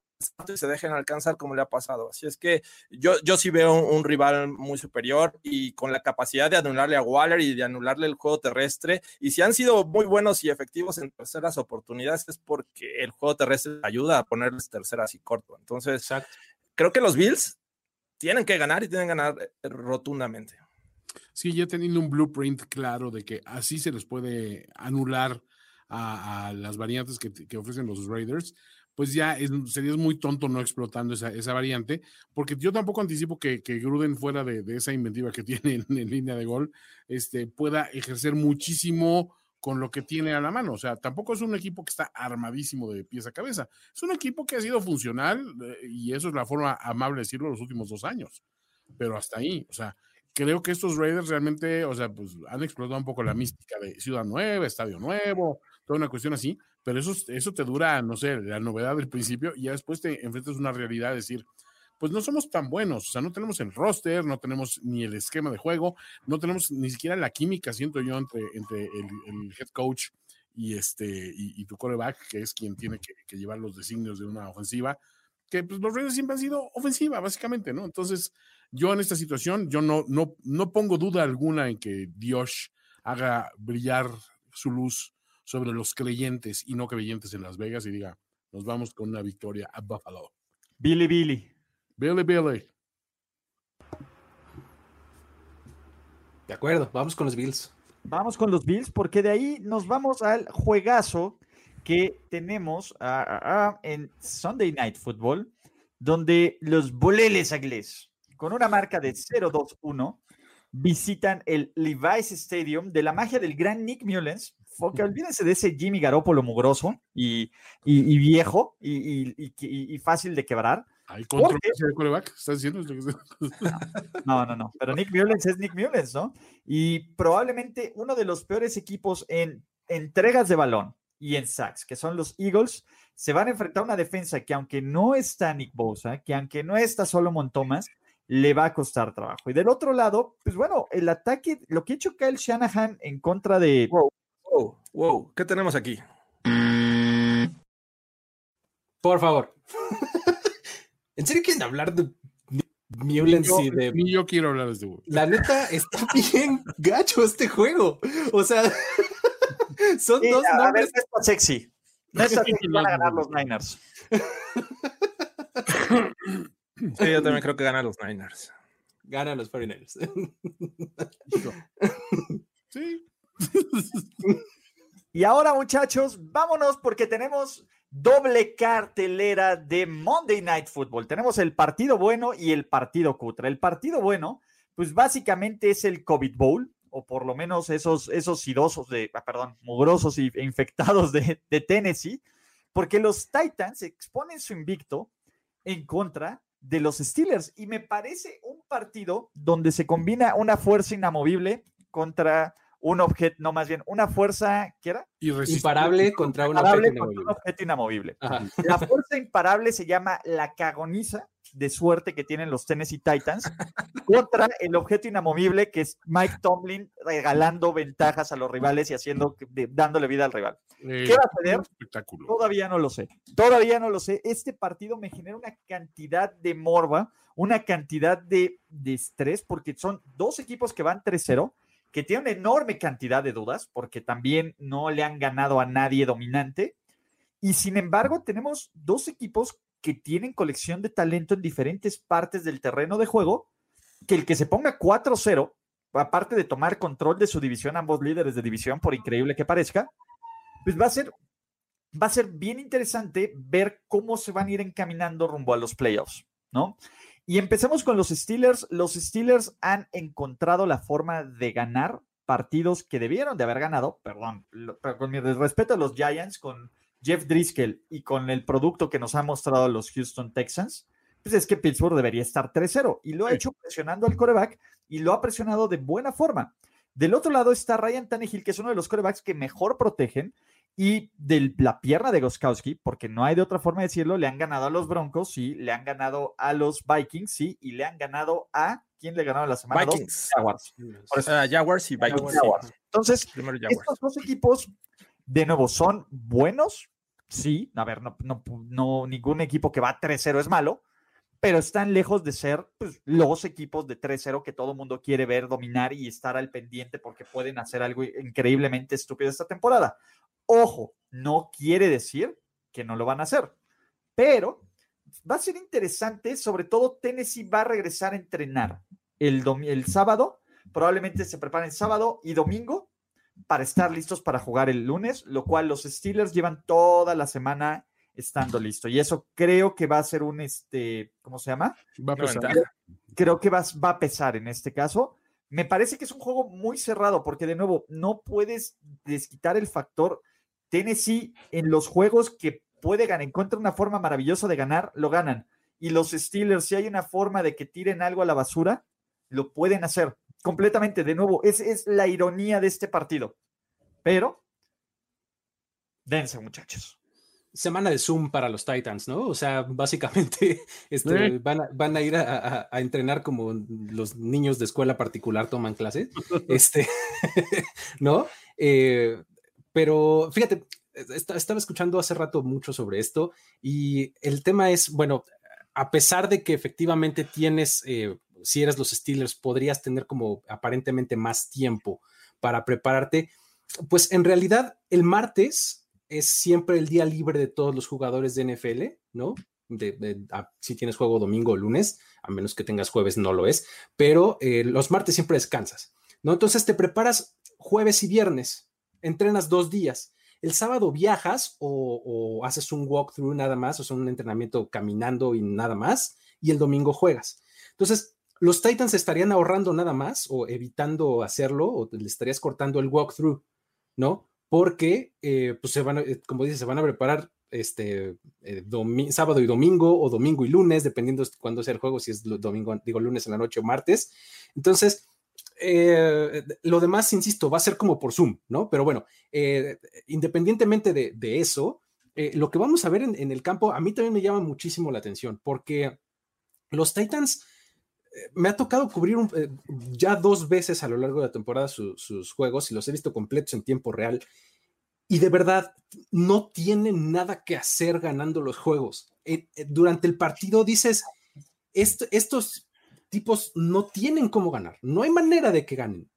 y se dejen alcanzar como le ha pasado. Así es que yo, yo sí veo un, rival muy superior y con la capacidad de anularle a Waller y de anularle el juego terrestre. Y si han sido muy buenos y efectivos en terceras oportunidades es porque el juego terrestre ayuda a ponerles terceras y corto. Entonces, creo que los Bills tienen que ganar y tienen que ganar eh, rotundamente. Sí, ya teniendo un blueprint claro de que así se les puede anular a, las variantes que, ofrecen los Raiders, pues ya sería muy tonto no explotando esa, variante, porque yo tampoco anticipo que, Gruden, fuera de, esa inventiva que [laughs] tiene en, línea de gol, este, pueda ejercer muchísimo con lo que tiene a la mano. O sea, tampoco es un equipo que está armadísimo de pies a cabeza. Es un equipo que ha sido funcional eh, y eso es la forma amable de decirlo los últimos dos años. Pero hasta ahí, o sea, creo que estos Raiders realmente, o sea, pues han explotado un poco la mística de Ciudad Nueva, Estadio Nuevo, toda una cuestión así, pero eso, eso te dura, no sé, la novedad del principio y ya después te enfrentas a una realidad de decir, pues no somos tan buenos, o sea, no tenemos el roster, no tenemos ni el esquema de juego, no tenemos ni siquiera la química, siento yo, entre, entre el, head coach y, este, y, tu coreback, que es quien tiene que, llevar los designios de una ofensiva, que pues, los Raiders siempre han sido ofensiva, básicamente, ¿no? Entonces, yo en esta situación, yo no, no, no pongo duda alguna en que Dios haga brillar su luz sobre los creyentes y no creyentes en Las Vegas y diga, nos vamos con una victoria a Buffalo. Billy Billy. Billy Billy. De acuerdo, vamos con los Bills. Vamos con los Bills porque de ahí nos vamos al juegazo que tenemos en Sunday Night Football, donde los boleles inglés, con una marca de 0-2-1, visitan el Levi's Stadium de la magia del gran Nick Mullens, porque olvídense de ese Jimmy Garoppolo mugroso y, viejo y, fácil de quebrar. ¿Hay controversia de coreback? ¿Estás diciendo? [laughs] No, no, no, pero Nick Mullens es Nick Mullens, ¿no? Y probablemente uno de los peores equipos en entregas de balón y en sacks, que son los Eagles, se van a enfrentar a una defensa que aunque no está Nick Bosa, que aunque no está Solomon Thomas, le va a costar trabajo. Y del otro lado, pues bueno, el ataque, lo que ha hecho Kyle Shanahan en contra de, Wow, wow, ¿qué tenemos aquí? Por favor. [laughs] ¿En serio quieren hablar de Mullens y de. Ni yo quiero hablar de este La neta, está [laughs] bien gacho este juego. O sea, [laughs] son dos a nombres. Ver, no está sexy. No está sexy, van a ganar los Niners. [coughs] Sí, yo también creo que ganan los Niners. Ganan los 49ers. Sí. [laughs] y ahora, muchachos, vámonos porque tenemos doble cartelera de Monday Night Football. Tenemos el partido bueno y el partido cutre. El partido bueno, pues básicamente es el COVID Bowl, o por lo menos esos, esos sidosos de, ah, perdón, mugrosos e infectados de, de Tennessee, porque los Titans exponen su invicto en contra de los Steelers. Y me parece un partido donde se combina una fuerza inamovible contra un objeto, no más bien, una fuerza, ¿qué era? Imparable contra, un, objeto un objeto inamovible. La fuerza imparable se llama la cagoniza de suerte que tienen los Tennessee Titans [laughs] contra el objeto inamovible que es Mike Tomlin regalando ventajas a los rivales y haciendo, dándole vida al rival. Eh, ¿Qué va a suceder? Todavía no lo sé. Todavía no lo sé. Este partido me genera una cantidad de morba, una cantidad de, de estrés, porque son dos equipos que van 3-0 que tiene una enorme cantidad de dudas, porque también no le han ganado a nadie dominante. Y sin embargo, tenemos dos equipos que tienen colección de talento en diferentes partes del terreno de juego, que el que se ponga 4-0, aparte de tomar control de su división, ambos líderes de división, por increíble que parezca, pues va a ser, va a ser bien interesante ver cómo se van a ir encaminando rumbo a los playoffs, ¿no? Y empecemos con los Steelers. Los Steelers han encontrado la forma de ganar partidos que debieron de haber ganado, perdón, pero con mi respeto a los Giants, con Jeff Driscoll y con el producto que nos han mostrado los Houston Texans, pues es que Pittsburgh debería estar 3-0 y lo ha hecho presionando al coreback y lo ha presionado de buena forma. Del otro lado está Ryan Tannehill, que es uno de los corebacks que mejor protegen, y de la pierna de Goskowski, porque no hay de otra forma de decirlo, le han ganado a los Broncos, sí, le han ganado a los Vikings, sí, y le han ganado a ¿quién le ganó la semana? Vikings. Jaguars. Uh, Jaguars y Vikings. Jaguars. Entonces, estos dos equipos, de nuevo, son buenos, sí, a ver, no, no, no ningún equipo que va 3-0 es malo, pero están lejos de ser pues, los equipos de 3-0 que todo el mundo quiere ver dominar y estar al pendiente porque pueden hacer algo increíblemente estúpido esta temporada. Ojo, no quiere decir que no lo van a hacer, pero va a ser interesante, sobre todo Tennessee va a regresar a entrenar el, el sábado, probablemente se preparen sábado y domingo para estar listos para jugar el lunes, lo cual los Steelers llevan toda la semana estando listo. Y eso creo que va a ser un, este, ¿cómo se llama? Va a pesar. Creo que va, va a pesar en este caso. Me parece que es un juego muy cerrado porque de nuevo no puedes desquitar el factor Tennessee en los juegos que puede ganar, encuentra una forma maravillosa de ganar, lo ganan. Y los Steelers, si hay una forma de que tiren algo a la basura, lo pueden hacer completamente. De nuevo, es, es la ironía de este partido. Pero, dense, muchachos semana de Zoom para los Titans, ¿no? O sea, [laughs] básicamente este, van, a, van, a, ir a, entrenar como los niños de escuela particular toman clases, [laughs] este, [laughs] ¿no? Eh, pero fíjate, estaba escuchando hace rato mucho sobre esto y el tema es, bueno, a pesar de que efectivamente tienes, eh, si eres los Steelers, podrías tener como aparentemente más tiempo para prepararte, pues en realidad el martes es siempre el día libre de todos los jugadores de NFL, ¿no? si tienes juego domingo o lunes, a menos que tengas jueves, no lo es, pero eh, los martes siempre descansas, ¿no? Entonces te preparas jueves y viernes, entrenas dos días. El sábado viajas o, haces un walkthrough nada más, o sea, un entrenamiento caminando y nada más, y el domingo juegas. Entonces, los Titans estarían ahorrando nada más o evitando hacerlo, o le estarías cortando el walkthrough, ¿no? Porque, eh, pues se van, a, como dices, se van a preparar este eh, sábado y domingo, o domingo y lunes, dependiendo de cuándo sea el juego, si es domingo, digo lunes en la noche o martes. Entonces, eh, lo demás, insisto, va a ser como por Zoom, ¿no? Pero bueno, eh, independientemente de, eso, eh, lo que vamos a ver en, el campo, a mí también me llama muchísimo la atención, porque los Titans, me ha tocado cubrir ya dos veces a lo largo de la temporada sus juegos y los he visto completos en tiempo real. Y de verdad, no tienen nada que hacer ganando los juegos. durante el partido dices, estos tipos no tienen cómo ganar, no hay manera de que ganen.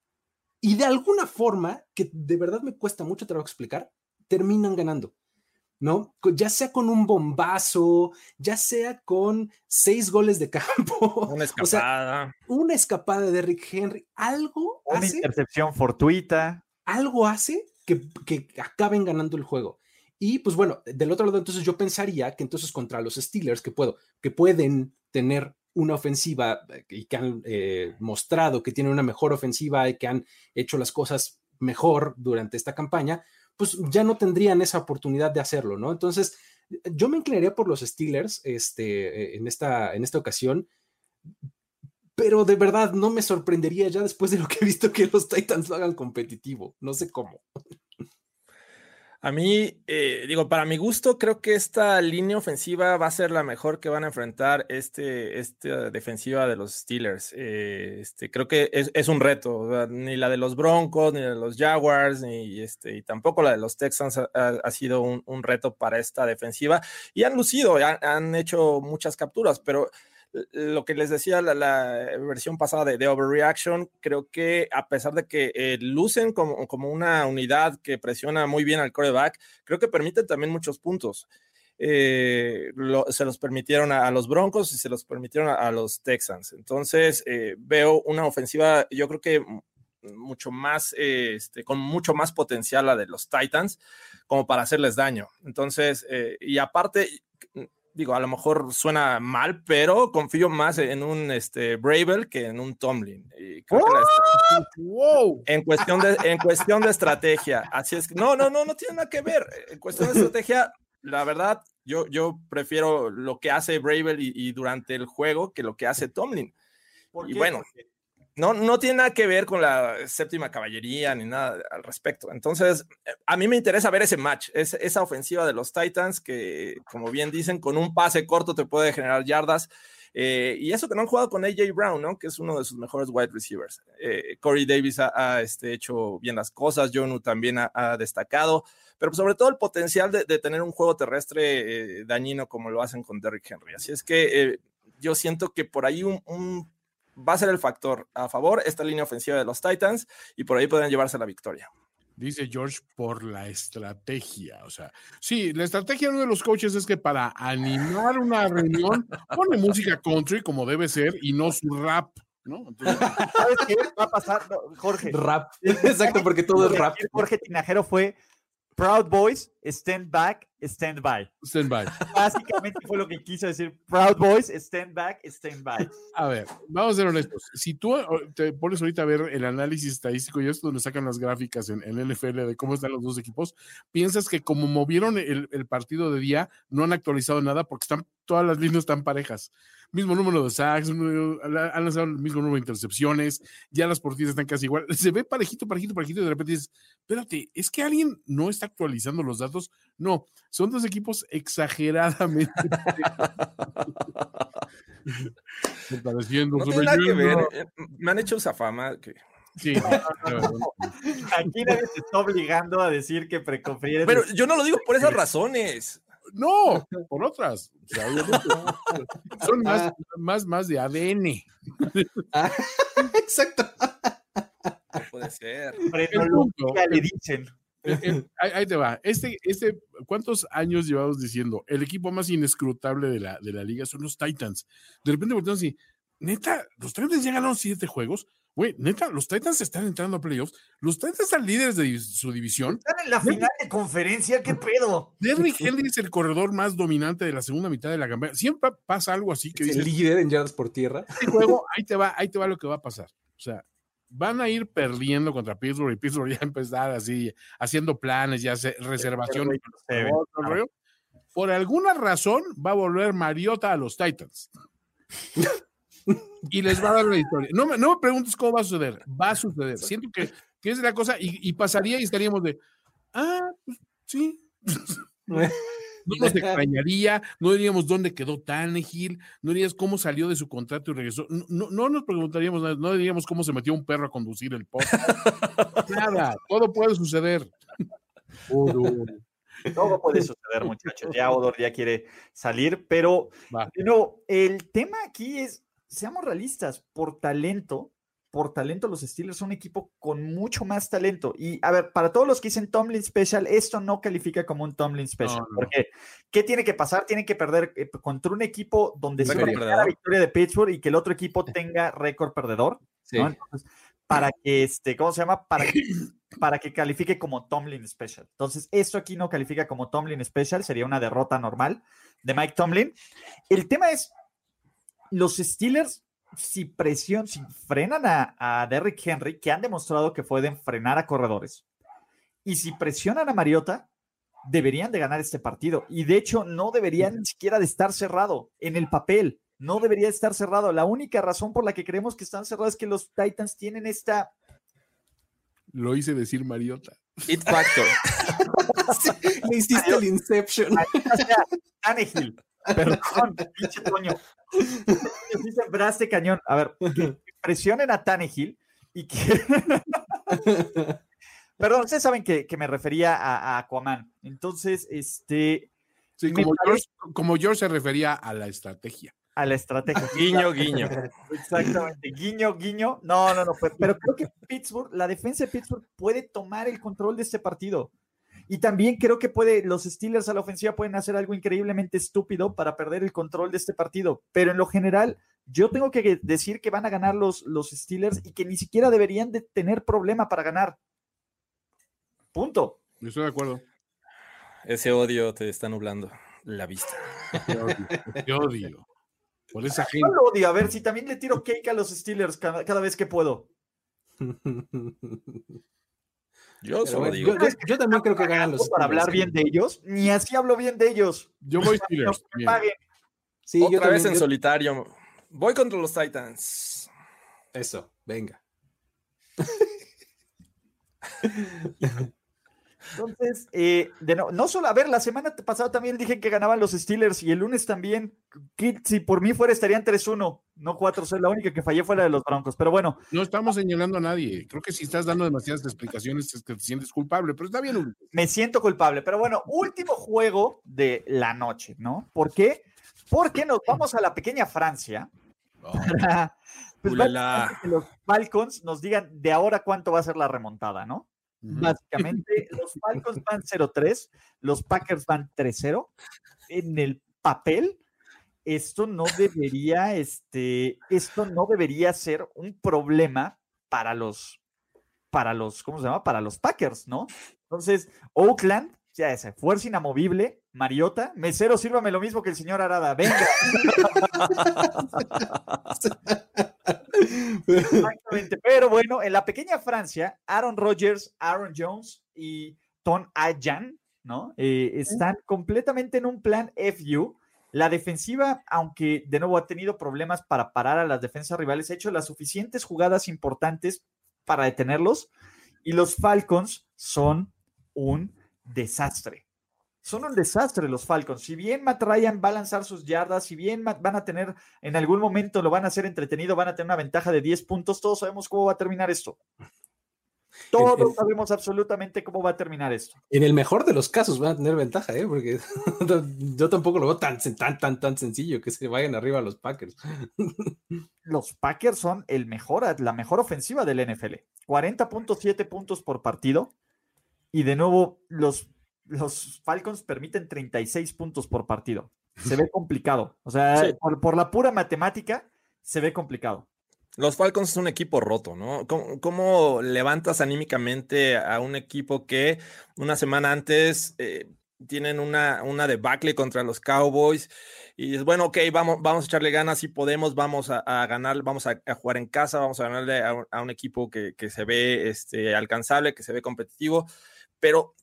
Y de alguna forma, que de verdad me cuesta mucho trabajo explicar, terminan ganando, ¿no? Ya sea con un bombazo, ya sea con seis goles de campo. [laughs] Una escapada. una escapada de Rick Henry, algo una intercepción fortuita. Algo hace que, que acaben ganando el juego. Y pues bueno, del otro lado, entonces yo pensaría que entonces contra los Steelers, que puedo, que pueden tener una ofensiva eh, y que han eh, mostrado que tienen una mejor ofensiva y que han hecho las cosas mejor durante esta campaña, pues ya no tendrían esa oportunidad de hacerlo, ¿no? Entonces, yo me inclinaría por los Steelers este, en, esta, en esta ocasión, pero de verdad no me sorprendería ya después de lo que he visto que los Titans lo hagan competitivo, no sé cómo. A mí, eh, digo, para mi gusto, creo que esta línea ofensiva va a ser la mejor que van a enfrentar este, esta defensiva de los Steelers. Eh, este, creo que es, un reto. Ni la de los Broncos, ni la de los Jaguars, ni este, y tampoco la de los Texans ha, sido un, reto para esta defensiva. Y han lucido, han hecho muchas capturas, pero lo que les decía la, versión pasada de, Overreaction, creo que a pesar de que eh, lucen como, como, una unidad que presiona muy bien al coreback, creo que permiten también muchos puntos. Eh, se los permitieron a, los Broncos y se los permitieron a, los Texans. Entonces, eh, veo una ofensiva, yo creo que mucho más, este, con mucho más potencial la de los Titans, como para hacerles daño. Entonces, y aparte, digo, a lo mejor suena mal, pero confío más en un este, Bravel que en un Tomlin. En cuestión, de, en cuestión de estrategia. Así es que, no, no, no, no tiene nada que ver. En cuestión de estrategia, la verdad, yo, yo prefiero lo que hace Bravel y, durante el juego que lo que hace Tomlin. Y bueno, no, no tiene nada que ver con la séptima caballería ni nada al respecto. Entonces, eh, a mí me interesa ver ese match, esa ofensiva de los Titans que, como bien dicen, con un pase corto te puede generar yardas. Eh, y eso que no han jugado con AJ Brown, ¿no? Que es uno de sus mejores wide receivers. Eh, Corey Davis ha, este, hecho bien las cosas, Jonu también ha, destacado, pero sobre todo el potencial de, tener un juego terrestre dañino como lo hacen con Derrick Henry. Así es que yo siento que por ahí un va a ser el factor a favor esta línea ofensiva de los Titans y por ahí podrían llevarse la victoria. Dice George por la estrategia. O sea, sí, la estrategia de uno de los coaches es que para animar una reunión pone música country como debe ser y no su rap. ¿no? ¿Sabes qué va a pasar, Jorge? Rap. Exacto, porque todo es rap. Jorge Tinajero fue Proud Boys, stand back, stand by. Stand by. [laughs] Básicamente fue lo que quiso decir Proud Boys, stand back, stand by. A ver, vamos a ser honestos. Si tú te pones ahorita a ver el análisis estadístico y esto donde sacan las gráficas en, el NFL de cómo están los dos equipos, piensas que como movieron el, el partido de día, no han actualizado nada porque están todas las líneas están parejas mismo número de sacks, han lanzado el mismo número de intercepciones, ya las portillas están casi igual. Se ve parejito, parejito, parejito, y de repente dices, espérate, ¿es que alguien no está actualizando los datos? No, son dos equipos exageradamente. [laughs] no tiene nada que ver. Eh, me han hecho esa fama que. Sí, [laughs] aquí nadie se está obligando a decir que preconfieres. Pero yo no lo digo por esas razones. No, por otras. son más, más, más de ADN. [laughs] exacto. puede ser. le dicen. Eh, eh, [laughs] ahí, te va. Este, este, ¿cuántos años llevamos diciendo? El equipo más inescrutable de la, de la liga son los Titans. De repente volteamos así, neta, los Titans ya ganaron siete juegos. Güey, neta, los Titans están entrando a playoffs. Los Titans están líderes de su división. Están en la final de conferencia, ¿qué pedo? Derrick [laughs] Henry es el corredor más dominante de la segunda mitad de la campaña. Siempre pasa algo así que dice. El líder en yardas por tierra. Este juego, ahí te va, ahí te va lo que va a pasar. O sea, van a ir perdiendo contra Pittsburgh y Pittsburgh [laughs] ya empezar así, haciendo planes, ya reservaciones. Por alguna razón va a volver Mariota a los Titans y les va a dar la historia. No me, no me preguntes cómo va a suceder, va a suceder. Siento que, que es la cosa y, pasaría y estaríamos de, ah, pues sí. [laughs] no [laughs] nos extrañaría, no diríamos dónde quedó Tannehill, no diríamos cómo salió de su contrato y regresó, no, no nos preguntaríamos nada, no diríamos cómo se metió un perro a conducir el post. [laughs] nada, todo puede suceder. Todo puede suceder, muchachos. Ya Odor ya quiere salir, pero no, el tema aquí es seamos realistas, por talento, por talento los Steelers son un equipo con mucho más talento. Y a ver, para todos los que dicen Tomlin Special, esto no califica como un Tomlin Special. Porque, ¿qué tiene que pasar? Tiene que perder eh, contra un equipo donde se la victoria de Pittsburgh y que el otro equipo [laughs] tenga récord perdedor. para que este, ¿cómo se llama? Para que, para que califique como Tomlin Special. Entonces, esto aquí no califica como Tomlin Special, sería una derrota normal de Mike Tomlin. El tema es, los Steelers, si presión, si frenan a, Derrick Henry, que han demostrado que pueden frenar a corredores, y si presionan a Mariota, deberían de ganar este partido. Y de hecho, no deberían ni siquiera de estar cerrado en el papel. No debería estar cerrado. La única razón por la que creemos que están cerrados es que los Titans tienen esta. Lo hice decir Mariota. It Factor. [laughs] Le hiciste el Inception. Tannehill. Perdón, [laughs] pinche Toño. Sí sembraste cañón. A ver, presionen a Tannehill y que. [laughs] Perdón, ustedes saben que, me refería a, Aquaman. Entonces, este. Sí, como George, como George se refería a la estrategia. A la estrategia. [laughs] guiño, guiño. Exactamente. Guiño, guiño. No, no, no. pero creo que Pittsburgh, la defensa de Pittsburgh puede tomar el control de este partido. Y también creo que puede, los Steelers a la ofensiva pueden hacer algo increíblemente estúpido para perder el control de este partido. Pero en lo general, yo tengo que decir que van a ganar los, los Steelers y que ni siquiera deberían de tener problema para ganar. Punto. Estoy de acuerdo. Ese odio te está nublando la vista. Qué odio. Por esa gente. Yo odio. A ver si también le tiro cake a los Steelers cada vez que puedo. [laughs] Yo, yo, también creo que ganan los Para hablar bien de ellos, ni así hablo bien de ellos. Yo voy Steelers. sí, Otra vez en solitario. Voy contra los Titans. Eso, venga. [laughs] Entonces, eh, de no, no, solo, a ver, la semana pasada también dije que ganaban los Steelers y el lunes también, que si por mí fuera estarían 3-1, no 4-0, la única que fallé fue la de los Broncos, pero bueno. No estamos señalando a nadie, creo que si estás dando demasiadas explicaciones es que te sientes culpable, pero está bien. Me siento culpable, pero bueno, último juego de la noche, ¿no? ¿Por qué? Porque nos vamos a la pequeña Francia. Oh. [laughs] pues que los Falcons nos digan de ahora cuánto va a ser la remontada, ¿no? Básicamente, los Falcons van 0-3, los Packers van 3-0. En el papel, esto no debería, este, esto no debería ser un problema para los, para los, ¿cómo se llama? Para los Packers, ¿no? Entonces, Oakland, ya ese, fuerza inamovible, Mariota, mesero, sírvame lo mismo que el señor Arada, venga. [laughs] Exactamente. Pero bueno, en la pequeña Francia, Aaron Rodgers, Aaron Jones y Ton Ayan, ¿no? Eh, están completamente en un plan FU. La defensiva, aunque de nuevo ha tenido problemas para parar a las defensas rivales, ha hecho las suficientes jugadas importantes para detenerlos. Y los Falcons son un desastre son un desastre los Falcons. Si bien Matt Ryan va a lanzar sus yardas, si bien van a tener, en algún momento lo van a hacer entretenido, van a tener una ventaja de 10 puntos, todos sabemos cómo va a terminar esto. Todos sabemos absolutamente cómo va a terminar esto. En el mejor de los casos van a tener ventaja, ¿eh? porque [laughs] yo tampoco lo veo tan, tan, tan, tan sencillo que se vayan arriba los Packers. [laughs] Los Packers son el mejor, la mejor ofensiva del NFL. 40.7 puntos por partido. Y de nuevo, los los Falcons permiten 36 puntos por partido. Se ve complicado. O sea, por, la pura matemática, se ve complicado. Los Falcons es un equipo roto, ¿no? ¿Cómo, levantas anímicamente a un equipo que una semana antes eh, tienen una, una debacle contra los Cowboys? Y es bueno, ok, vamos, vamos a echarle ganas si podemos, vamos a, ganar, vamos a, jugar en casa, vamos a ganarle a, un equipo que, que, se ve este, alcanzable, que se ve competitivo, pero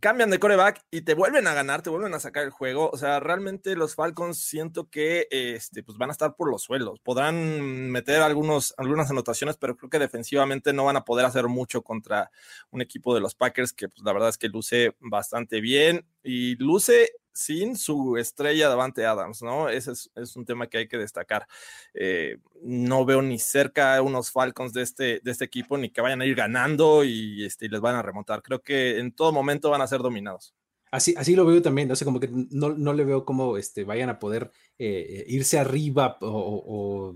cambian de coreback y te vuelven a ganar, te vuelven a sacar el juego. O sea, realmente los Falcons siento que este, pues van a estar por los suelos. Podrán meter algunos, algunas anotaciones, pero creo que defensivamente no van a poder hacer mucho contra un equipo de los Packers que pues, la verdad es que luce bastante bien y luce sin su estrella Davante Adams, ¿no? Ese es, un tema que hay que destacar. Eh, no veo ni cerca unos Falcons de este, de este equipo, ni que vayan a ir ganando y, este, les van a remontar. Creo que en todo momento van a ser dominados. Así, así lo veo también, no sé, como que no, no le veo cómo este, vayan a poder eh, irse arriba o,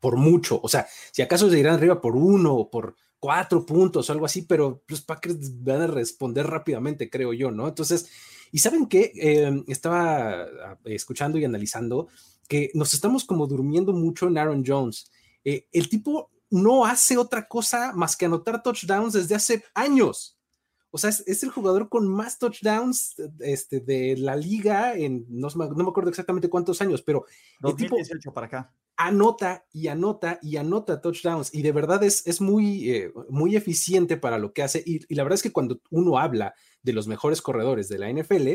por mucho. O sea, si acaso se irán arriba por uno o por cuatro puntos o algo así, pero los Packers van a responder rápidamente, creo yo, ¿no? Entonces, y saben qué, em, estaba ah, escuchando y analizando que nos estamos como durmiendo mucho en Aaron Jones. Eh, el tipo no hace otra cosa más que anotar touchdowns desde hace años. O sea, es, el jugador con más touchdowns este, de la liga en, no, no, me acuerdo exactamente cuántos años, pero el tipo para acá. anota y anota y anota touchdowns y de verdad es, es muy, eh, muy eficiente para lo que hace. Y, y, la verdad es que cuando uno habla de los mejores corredores de la NFL,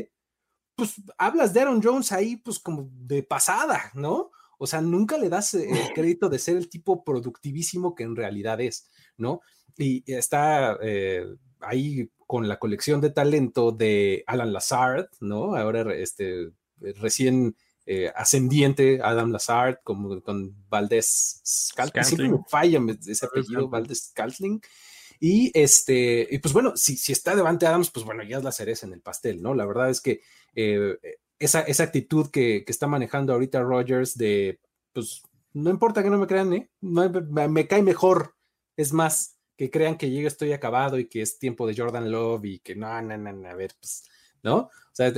pues hablas de Aaron Jones ahí pues como de pasada, ¿no? O sea, nunca le das el crédito de ser el tipo productivísimo que en realidad es, ¿no? Y está eh, ahí con la colección de talento de Alan Lazard, ¿no? Ahora este, recién eh, ascendiente Adam Lazard como con Valdés Scantling, falla ese apellido, Valdés Scantling. Y este, y pues bueno, si, si está Devante Adams, pues bueno, ya es la cereza en el pastel, ¿no? La verdad es que eh, esa, esa, actitud que, que, está manejando ahorita Rogers de, pues, no importa que no me crean, ¿eh? me, cae mejor, es más, que crean que yo estoy acabado y que es tiempo de Jordan Love y que no, no, no, a ver, pues, ¿no? O sea,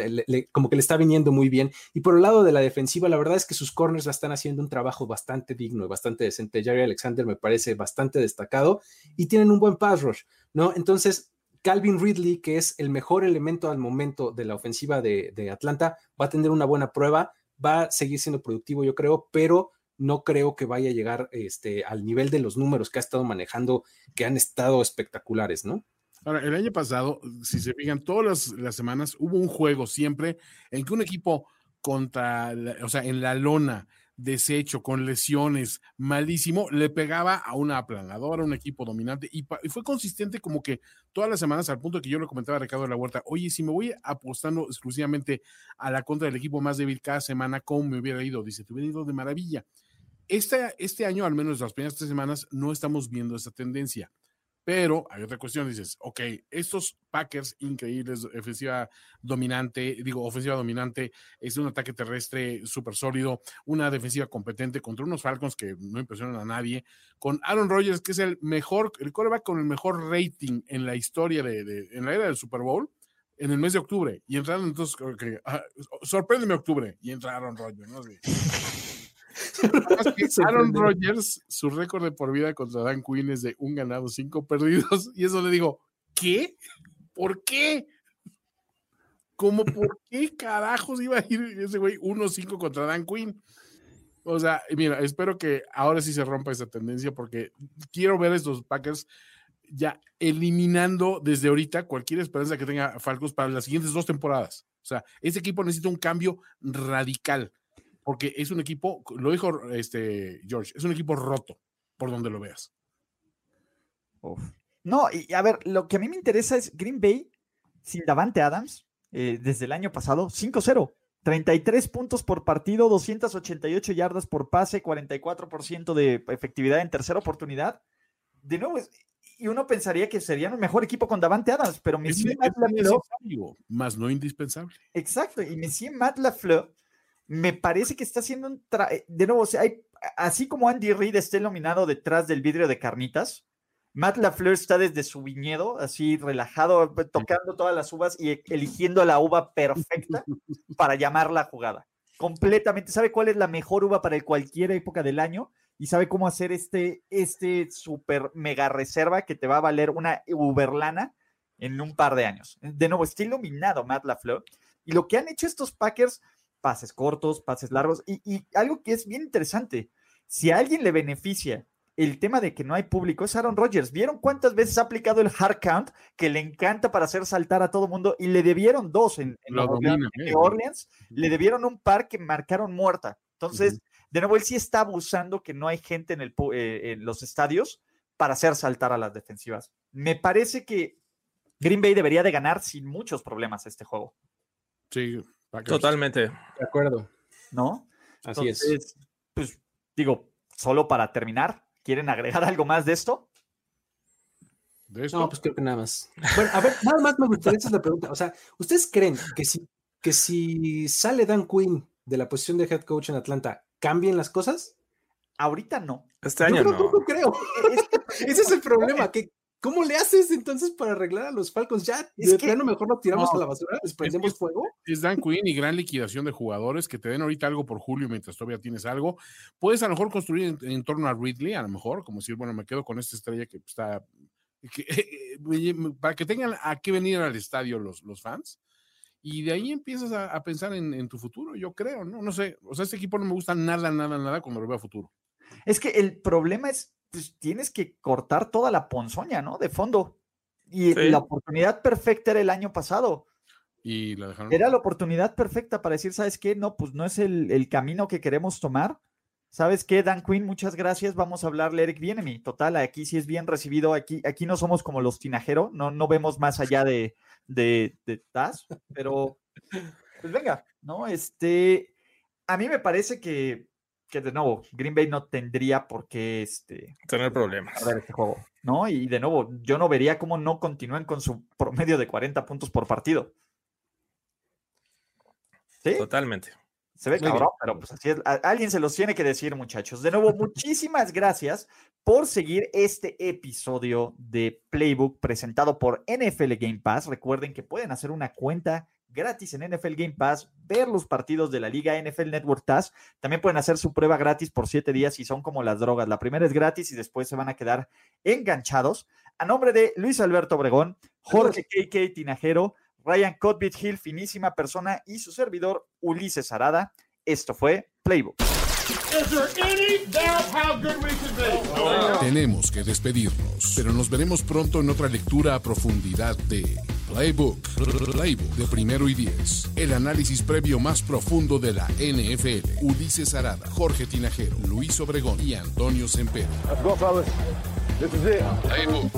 como que le está viniendo muy bien. Y por el lado de la defensiva, la verdad es que sus corners están haciendo un trabajo bastante digno y bastante decente. Jerry Alexander me parece bastante destacado y tienen un buen pass rush, ¿no? Entonces, Calvin Ridley, que es el mejor elemento al momento de la ofensiva de, de Atlanta, va a tener una buena prueba, va a seguir siendo productivo, yo creo, pero no creo que vaya a llegar este, al nivel de los números que ha estado manejando, que han estado espectaculares, ¿no? Ahora, el año pasado, si se fijan, todas las, semanas hubo un juego siempre en que un equipo contra, o sea, en la lona deshecho, con lesiones, malísimo, le pegaba a una aplanadora, un equipo dominante y, fue consistente como que todas las semanas al punto que yo le comentaba a Ricardo de la Huerta, oye, si me voy apostando exclusivamente a la contra del equipo más débil cada semana, ¿cómo me hubiera ido? Dice, te hubiera ido de maravilla. Este, este año, al menos las primeras tres semanas, no estamos viendo esa tendencia. Pero hay otra cuestión, dices, ok, estos Packers increíbles, ofensiva dominante, digo, ofensiva dominante, es un ataque terrestre súper sólido, una defensiva competente contra unos Falcons que no impresionan a nadie, con Aaron Rodgers, que es el mejor, el coreback con el mejor rating en la historia de, en la era del Super Bowl, en el mes de octubre, y entraron entonces, okay, uh, sorpréndeme octubre, y entra Aaron Rodgers, ¿no? Aaron [laughs] Rodgers, su récord de por vida contra Dan Quinn es de un ganado, cinco perdidos. Y eso le digo, ¿qué? ¿Por qué? ¿Cómo por qué carajos iba a ir ese güey 1-5 contra Dan Quinn? O sea, mira, espero que ahora sí se rompa esa tendencia porque quiero ver a estos Packers ya eliminando desde ahorita cualquier esperanza que tenga Falcos para las siguientes dos temporadas. O sea, este equipo necesita un cambio radical porque es un equipo, lo dijo este George, es un equipo roto, por donde lo veas. No, y a ver, lo que a mí me interesa es Green Bay sin Davante Adams eh, desde el año pasado, 5-0. 33 puntos por partido, 288 yardas por pase, 44% de efectividad en tercera oportunidad. De nuevo, y uno pensaría que serían un mejor equipo con Davante Adams, pero me sigue Matt más no indispensable. Exacto, y me sigue Matt LaFleur me parece que está haciendo un... Eh, de nuevo, hay, así como Andy Reid está iluminado detrás del vidrio de carnitas, Matt LaFleur está desde su viñedo, así relajado, tocando todas las uvas y eligiendo la uva perfecta [laughs] para llamar la jugada. Completamente, sabe cuál es la mejor uva para cualquier época del año y sabe cómo hacer este, este super mega reserva que te va a valer una uberlana en un par de años. De nuevo, está iluminado Matt LaFleur. Y lo que han hecho estos Packers pases cortos, pases largos. Y, algo que es bien interesante, si a alguien le beneficia el tema de que no hay público es Aaron Rodgers. ¿Vieron cuántas veces ha aplicado el hard count que le encanta para hacer saltar a todo mundo? Y le debieron dos en, en eh. Orleans, le debieron un par que marcaron muerta. Entonces, de nuevo, él sí está abusando que no hay gente en, el, eh, en los estadios para hacer saltar a las defensivas. Me parece que Green Bay debería de ganar sin muchos problemas este juego. Sí, Totalmente. De acuerdo. ¿No? Así es. Pues digo, solo para terminar, ¿quieren agregar algo más de esto? ¿De esto? No, pues creo que nada más. Bueno, a ver, nada más me gustaría hacer la pregunta. O sea, ¿ustedes creen que si, que si sale Dan Quinn de la posición de head coach en Atlanta, cambien las cosas? Ahorita no. Este año no. creo. [laughs] Ese es el problema, que ¿Cómo le haces entonces para arreglar a los Falcons? Ya, de plano mejor lo tiramos a la basura, les prendemos fuego. Es Dan Quinn y gran liquidación de jugadores que te den ahorita algo por julio mientras todavía tienes algo. Puedes a lo mejor construir en, torno a Ridley, a lo mejor, como decir, bueno, me quedo con esta estrella que está. [laughs] para que tengan a qué venir al estadio los, los fans. Y de ahí empiezas a, pensar en, en, tu futuro, yo creo, ¿no? No sé, o sea, este equipo no me gusta nada, nada, nada cuando lo veo a futuro. Es que el problema es pues tienes que cortar toda la ponzoña, ¿no? De fondo. Y la oportunidad perfecta era el año pasado. Y la dejaron. Era la oportunidad perfecta para decir, ¿sabes qué? No, pues no es el, camino que queremos tomar. ¿Sabes qué, Dan Quinn? Muchas gracias. Vamos a hablarle a Eric Bienemi. Total, aquí sí es bien recibido. Aquí, aquí no somos como los tinajeros, no, no vemos más allá de, de, de Taz, pero pues venga, ¿no? Este, a mí me parece que que de nuevo, Green Bay no tendría por qué este, tener problemas. Este juego, ¿no? Y de nuevo, yo no vería cómo no continúen con su promedio de 40 puntos por partido. ¿Sí? Totalmente. Se ve cabrón, pero pues así es. alguien se los tiene que decir, muchachos. De nuevo, muchísimas gracias por seguir este episodio de Playbook presentado por NFL Game Pass. Recuerden que pueden hacer una cuenta gratis en NFL Game Pass, ver los partidos de la liga NFL Network TAS. También pueden hacer su prueba gratis por siete días y son como las drogas. La primera es gratis y después se van a quedar enganchados. A nombre de Luis Alberto Obregón, Jorge KK Tinajero, Ryan Cotbit Hill, finísima persona, y su servidor Ulises Arada. Esto fue Playbook. Tenemos que despedirnos, pero nos veremos pronto en otra lectura a profundidad de Playbook. Playbook de primero y diez. El análisis previo más profundo de la NFL. Ulises Arada, Jorge Tinajero, Luis Obregón y Antonio Sempere. Let's go, fellas. This is it. Playbook.